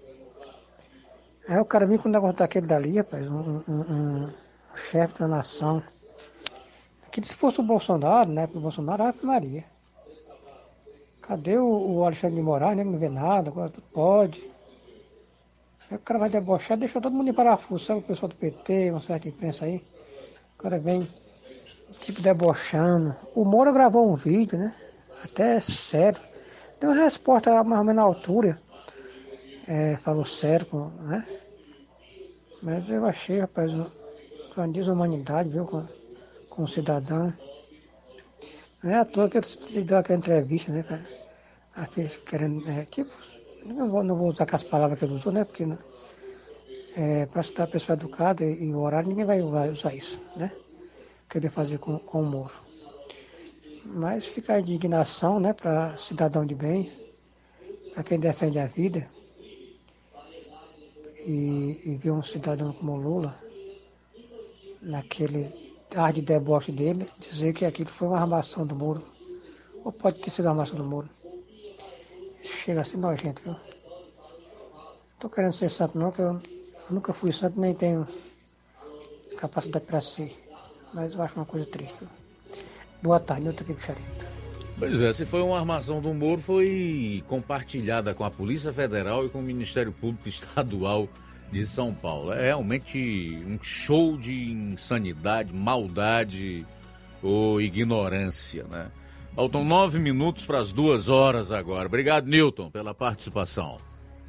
Aí o cara vinha com o negócio daquele dali, rapaz, um, um, um chefe da nação. Que se fosse o Bolsonaro, né? O Bolsonaro, Ave Maria. Cadê o, o Alexandre de Moraes, né? Não vê nada, agora tudo pode. Aí o cara vai debochar, deixou todo mundo em parafuso, sabe o pessoal do PT, uma certa imprensa aí. O cara vem, tipo, debochando. O Moura gravou um vídeo, né? Até sério. Deu uma resposta mais ou menos na altura. É, falou sério, né? Mas eu achei, rapaz, uma desumanidade, viu, com, com o cidadão. Não é à toa que ele deu aquela entrevista, né, cara? Aqui, querendo, é, tipo, não vou, não vou usar aquelas palavras que ele usou, né? Porque é, para estudar a pessoa educada e, e o horário, ninguém vai, vai usar isso, né? Querer fazer com, com Moro. Mas fica a indignação, né, para cidadão de bem, para quem defende a vida, e, e ver um cidadão como Lula, naquele ar de deboche dele, dizer que aquilo foi uma armação do muro. Ou pode ter sido uma armação do muro. Chega a ser nojento, viu? Tô querendo ser santo não, porque eu nunca fui santo, nem tenho capacidade para ser. Mas eu acho uma coisa triste. Viu? Boa tarde, tô aqui, Bicharito. Pois é, se foi uma armação do Moro, foi compartilhada com a Polícia Federal e com o Ministério Público Estadual de São Paulo. É realmente um show de insanidade, maldade ou ignorância, né? Faltam nove minutos para as duas horas agora. Obrigado, Newton, pela participação.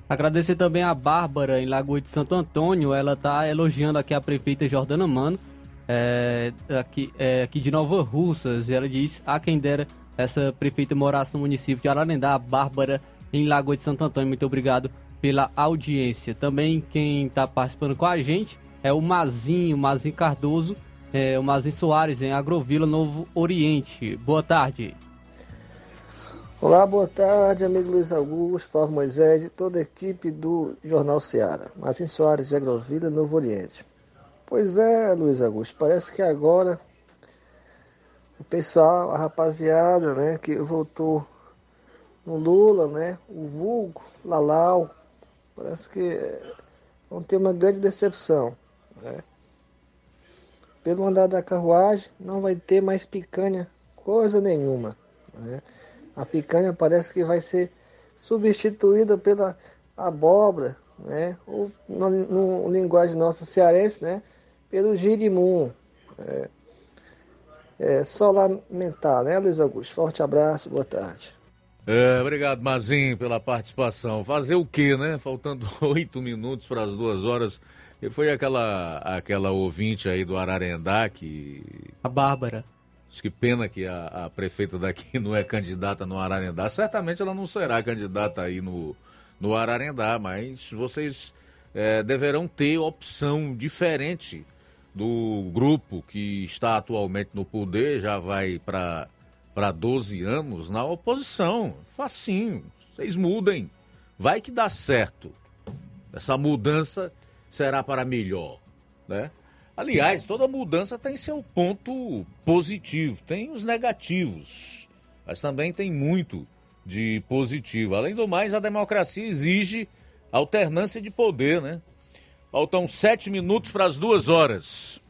Agradecer também a Bárbara em Lagoa de Santo Antônio. Ela está elogiando aqui a prefeita Jordana Mano, é, aqui, é, aqui de Nova Russas. E ela diz: a quem dera essa prefeita morasse no município de Ararendá, a Bárbara em Lagoa de Santo Antônio. Muito obrigado pela audiência. Também quem está participando com a gente é o Mazinho, Mazinho Cardoso, é, o Mazinho Soares em Agrovila, Novo Oriente. Boa tarde. Olá, boa tarde, amigo Luiz Augusto, Flávio Moisés e toda a equipe do Jornal Seara. Mazinho Soares de Agrovila, Novo Oriente. Pois é, Luiz Augusto, parece que agora o pessoal, a rapaziada, né, que votou no Lula, né, o vulgo, Lalau, parece que vão ter uma grande decepção, né. Pelo andar da carruagem, não vai ter mais picanha, coisa nenhuma, né. A picanha parece que vai ser substituída pela abóbora, né, ou no, no linguagem nossa cearense, né, pelo girimum, né. É só lamentar, né, Luiz Augusto? Forte abraço, boa tarde. É, obrigado, Mazinho, pela participação. Fazer o quê, né? Faltando *laughs* oito minutos para as duas horas. E foi aquela, aquela ouvinte aí do Ararendá que. A Bárbara. Acho que pena que a, a prefeita daqui *laughs* não é candidata no Ararendá. Certamente ela não será candidata aí no, no Ararendá, mas vocês é, deverão ter opção diferente do grupo que está atualmente no poder, já vai para 12 anos na oposição. Facinho. Vocês mudem. Vai que dá certo. Essa mudança será para melhor, né? Aliás, toda mudança tem seu ponto positivo, tem os negativos, mas também tem muito de positivo. Além do mais, a democracia exige alternância de poder, né? Faltam sete minutos para as duas horas.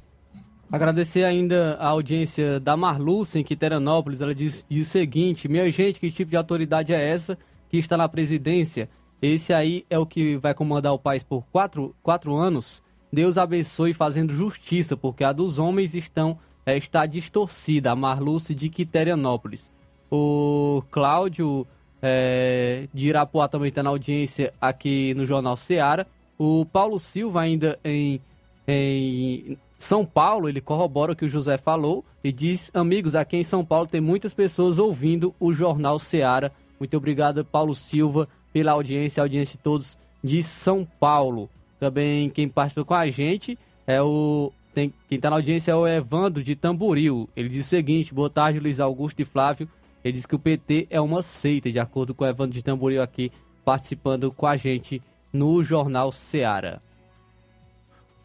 Agradecer ainda a audiência da Marluce em Quiteranópolis. Ela diz, diz o seguinte: Minha gente, que tipo de autoridade é essa que está na presidência? Esse aí é o que vai comandar o país por quatro, quatro anos? Deus abençoe fazendo justiça, porque a dos homens estão, é, está distorcida. A Marluce de Quiterianópolis. O Cláudio é, de Irapuá também está na audiência aqui no Jornal Seara. O Paulo Silva, ainda em, em São Paulo, ele corrobora o que o José falou e diz: Amigos, aqui em São Paulo tem muitas pessoas ouvindo o Jornal Seara. Muito obrigado, Paulo Silva, pela audiência, a audiência de todos de São Paulo. Também quem participa com a gente é o. Tem, quem está na audiência é o Evandro de Tamboril. Ele diz o seguinte: boa tarde, Luiz Augusto e Flávio. Ele diz que o PT é uma seita, de acordo com o Evandro de Tamboril aqui, participando com a gente no Jornal Seara.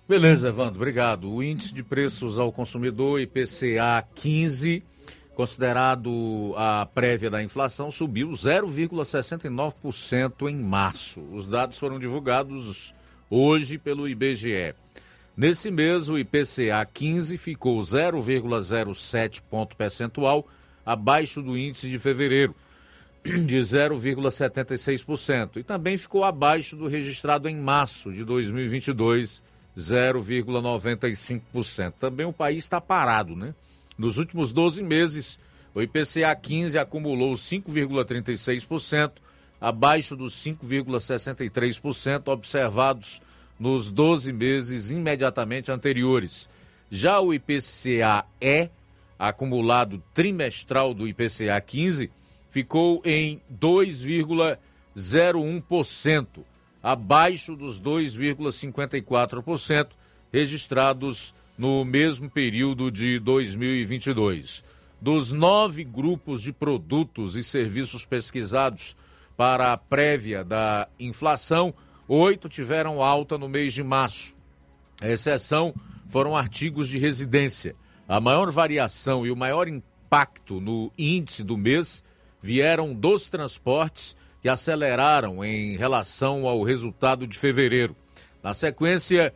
Beleza, Evandro, obrigado. O índice de preços ao consumidor, IPCA 15, considerado a prévia da inflação, subiu 0,69% em março. Os dados foram divulgados hoje pelo IBGE. Nesse mês, o IPCA 15 ficou 0,07 ponto percentual abaixo do índice de fevereiro, de 0,76%, e também ficou abaixo do registrado em março de 2022, 0,95%. Também o país está parado, né? Nos últimos 12 meses, o IPCA 15 acumulou 5,36%, abaixo dos 5,63% observados nos 12 meses imediatamente anteriores. Já o IPCA-E, acumulado trimestral do IPCA 15, ficou em 2,01%, abaixo dos 2,54% registrados no mesmo período de 2022. Dos nove grupos de produtos e serviços pesquisados para a prévia da inflação, oito tiveram alta no mês de março. A exceção foram artigos de residência. A maior variação e o maior impacto no índice do mês vieram dos transportes, que aceleraram em relação ao resultado de fevereiro. Na sequência,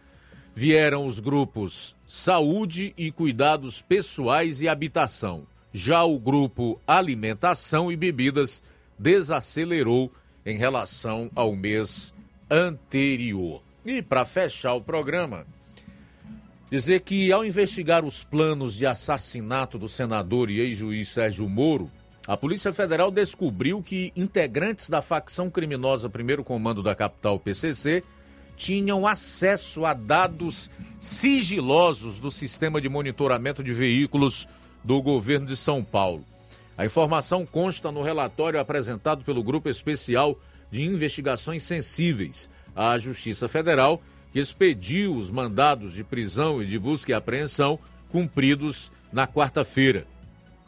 vieram os grupos saúde e cuidados pessoais e habitação. Já o grupo alimentação e bebidas desacelerou em relação ao mês anterior. E para fechar o programa, dizer que ao investigar os planos de assassinato do senador e ex-juiz Sérgio Moro, a Polícia Federal descobriu que integrantes da facção criminosa Primeiro Comando da capital PCC tinham acesso a dados sigilosos do sistema de monitoramento de veículos do governo de São Paulo. A informação consta no relatório apresentado pelo Grupo Especial de Investigações Sensíveis à Justiça Federal, que expediu os mandados de prisão e de busca e apreensão cumpridos na quarta-feira.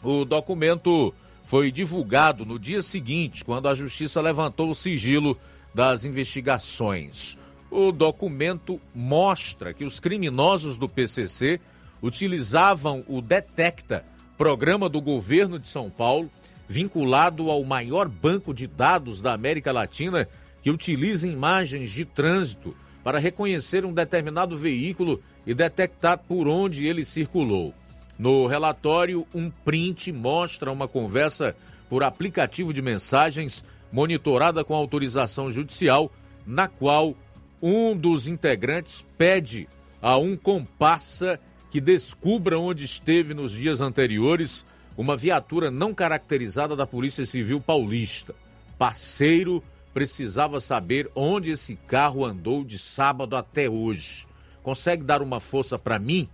O documento foi divulgado no dia seguinte, quando a Justiça levantou o sigilo das investigações. O documento mostra que os criminosos do PCC utilizavam o Detecta, programa do governo de São Paulo, vinculado ao maior banco de dados da América Latina que utiliza imagens de trânsito para reconhecer um determinado veículo e detectar por onde ele circulou. No relatório, um print mostra uma conversa por aplicativo de mensagens monitorada com autorização judicial, na qual um dos integrantes pede a um comparsa que descubra onde esteve nos dias anteriores uma viatura não caracterizada da Polícia Civil Paulista. Parceiro precisava saber onde esse carro andou de sábado até hoje. Consegue dar uma força para mim?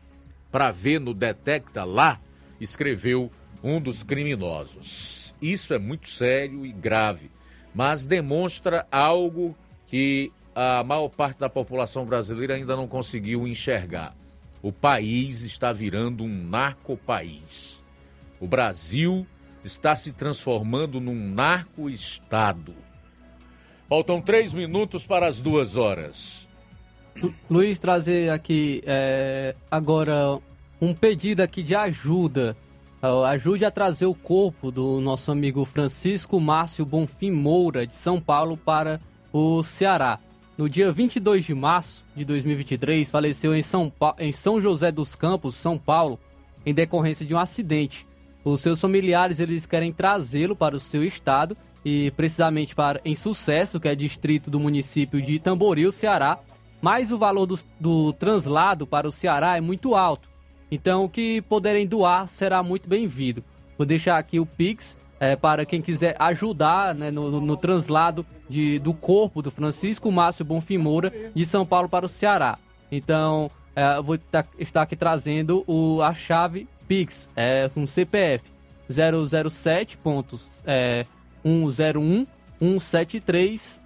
Para ver no Detecta lá? Escreveu um dos criminosos. Isso é muito sério e grave, mas demonstra algo que a maior parte da população brasileira ainda não conseguiu enxergar. O país está virando um narco-país. O Brasil está se transformando num narco-estado. Faltam três minutos para as duas horas. Luiz, trazer aqui é, agora um pedido aqui de ajuda. Ajude a trazer o corpo do nosso amigo Francisco Márcio Bonfim Moura, de São Paulo, para o Ceará. No dia 22 de março de 2023, faleceu em São, pa... em São José dos Campos, São Paulo, em decorrência de um acidente. Os seus familiares eles querem trazê-lo para o seu estado e precisamente para em Sucesso, que é distrito do município de Tamboril, Ceará, mas o valor do, do translado para o Ceará é muito alto. Então, o que puderem doar será muito bem-vindo. Vou deixar aqui o Pix é, para quem quiser ajudar né, no, no, no, translado de, do corpo do Francisco Márcio Bonfim Moura de São Paulo para o Ceará. Então, é, eu vou tá, estar aqui trazendo o, a chave Pix, é, com CPF 007 pontos, é, 101 173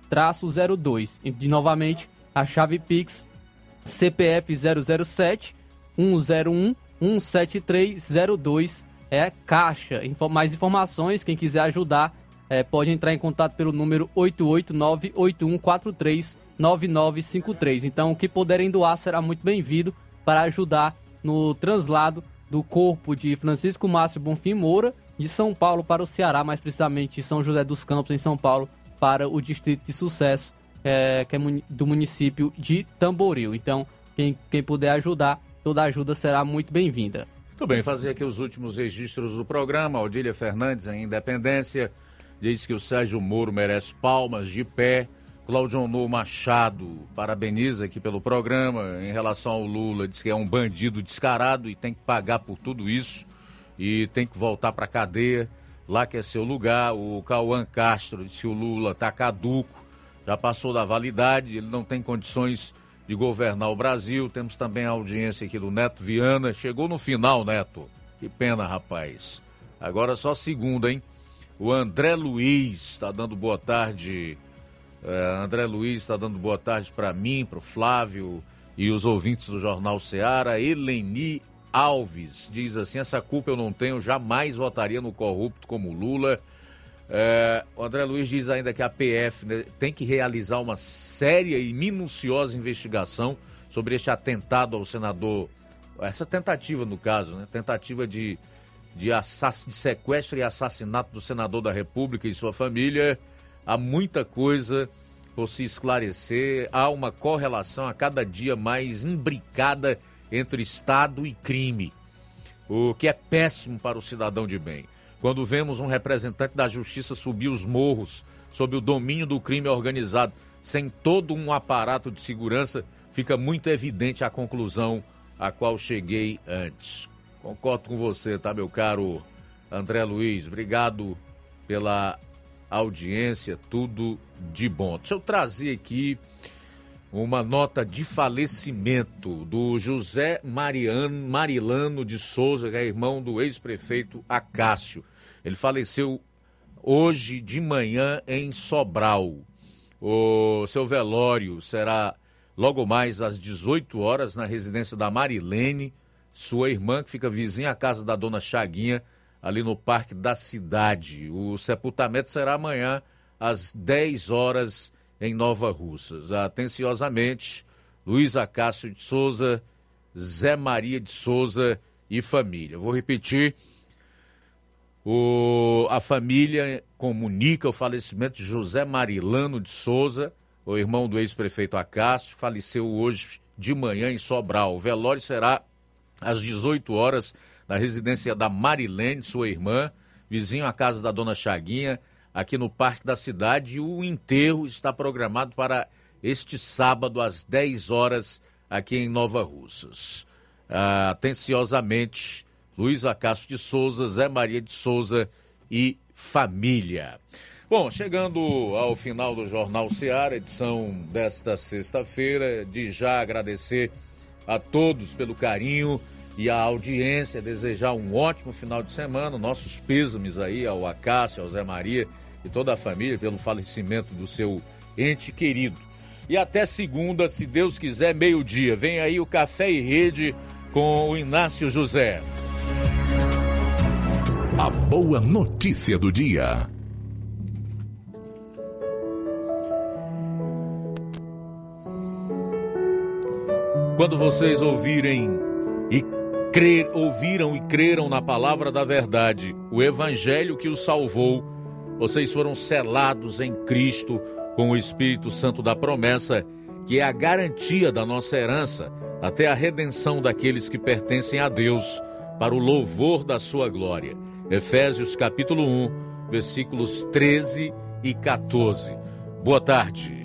02. E novamente, a chave Pix CPF 007 101 17302 é caixa. Mais informações, quem quiser ajudar, é, pode entrar em contato pelo número 889-8143-9953. Então, o que puderem doar será muito bem-vindo para ajudar no translado do corpo de Francisco Márcio Bonfim Moura, de São Paulo para o Ceará, mais precisamente de São José dos Campos, em São Paulo, para o Distrito de Sucesso, é, que é do município de Tamboril. Então, quem, quem puder ajudar, toda ajuda será muito bem-vinda. Muito bem, fazer aqui os últimos registros do programa. Odília Fernandes, em Independência, diz que o Sérgio Moro merece palmas de pé. Claudio Machado parabeniza aqui pelo programa. Em relação ao Lula, diz que é um bandido descarado e tem que pagar por tudo isso. E tem que voltar para cadeia. Lá que é seu lugar. O Cauã Castro disse que o Lula está caduco, já passou da validade, ele não tem condições de governar o Brasil. Temos também a audiência aqui do Neto Viana. Chegou no final, Neto. Que pena, rapaz. Agora só segunda, hein? O André Luiz está dando boa tarde. É, André Luiz está dando boa tarde para mim, para o Flávio e os ouvintes do Jornal Seara. Eleni Alves diz assim: essa culpa eu não tenho, jamais votaria no corrupto como Lula. É, o André Luiz diz ainda que a PF né, tem que realizar uma séria e minuciosa investigação sobre este atentado ao senador, essa tentativa no caso, né, tentativa de, de, assass, de sequestro e assassinato do senador da República e sua família. Há muita coisa por se esclarecer, há uma correlação a cada dia mais imbricada entre Estado e crime, o que é péssimo para o cidadão de bem. Quando vemos um representante da justiça subir os morros sob o domínio do crime organizado, sem todo um aparato de segurança, fica muito evidente a conclusão a qual cheguei antes. Concordo com você, tá, meu caro André Luiz? Obrigado pela audiência, tudo de bom. Deixa eu trazer aqui uma nota de falecimento do José Mariano, Marilano de Souza, que é irmão do ex-prefeito Acácio. Ele faleceu hoje de manhã em Sobral. O seu velório será logo mais às 18 horas na residência da Marilene, sua irmã, que fica vizinha à casa da dona Chaguinha, ali no Parque da Cidade. O sepultamento será amanhã às 10 horas em Nova Russas. Atenciosamente, Luiz Acácio de Souza, Zé Maria de Souza e família. Vou repetir o, a família comunica o falecimento de José Marilano de Souza, o irmão do ex-prefeito Acácio, faleceu hoje de manhã em Sobral. O velório será às 18 horas na residência da Marilene, sua irmã, vizinho à casa da dona Chaguinha, aqui no Parque da Cidade. E o enterro está programado para este sábado às 10 horas aqui em Nova Russas. Ah, atenciosamente Luiz Acácio de Souza, Zé Maria de Souza e família. Bom, chegando ao final do Jornal Seara, edição desta sexta-feira, de já agradecer a todos pelo carinho e a audiência, desejar um ótimo final de semana, nossos pêsames aí ao Acácio, ao Zé Maria e toda a família pelo falecimento do seu ente querido. E até segunda, se Deus quiser, meio-dia. Vem aí o Café e Rede com o Inácio José. A boa notícia do dia. Quando vocês ouvirem e crer, ouviram e creram na palavra da verdade, o evangelho que os salvou, vocês foram selados em Cristo com o Espírito Santo da promessa, que é a garantia da nossa herança até a redenção daqueles que pertencem a Deus, para o louvor da sua glória. Efésios capítulo 1, versículos 13 e 14. Boa tarde.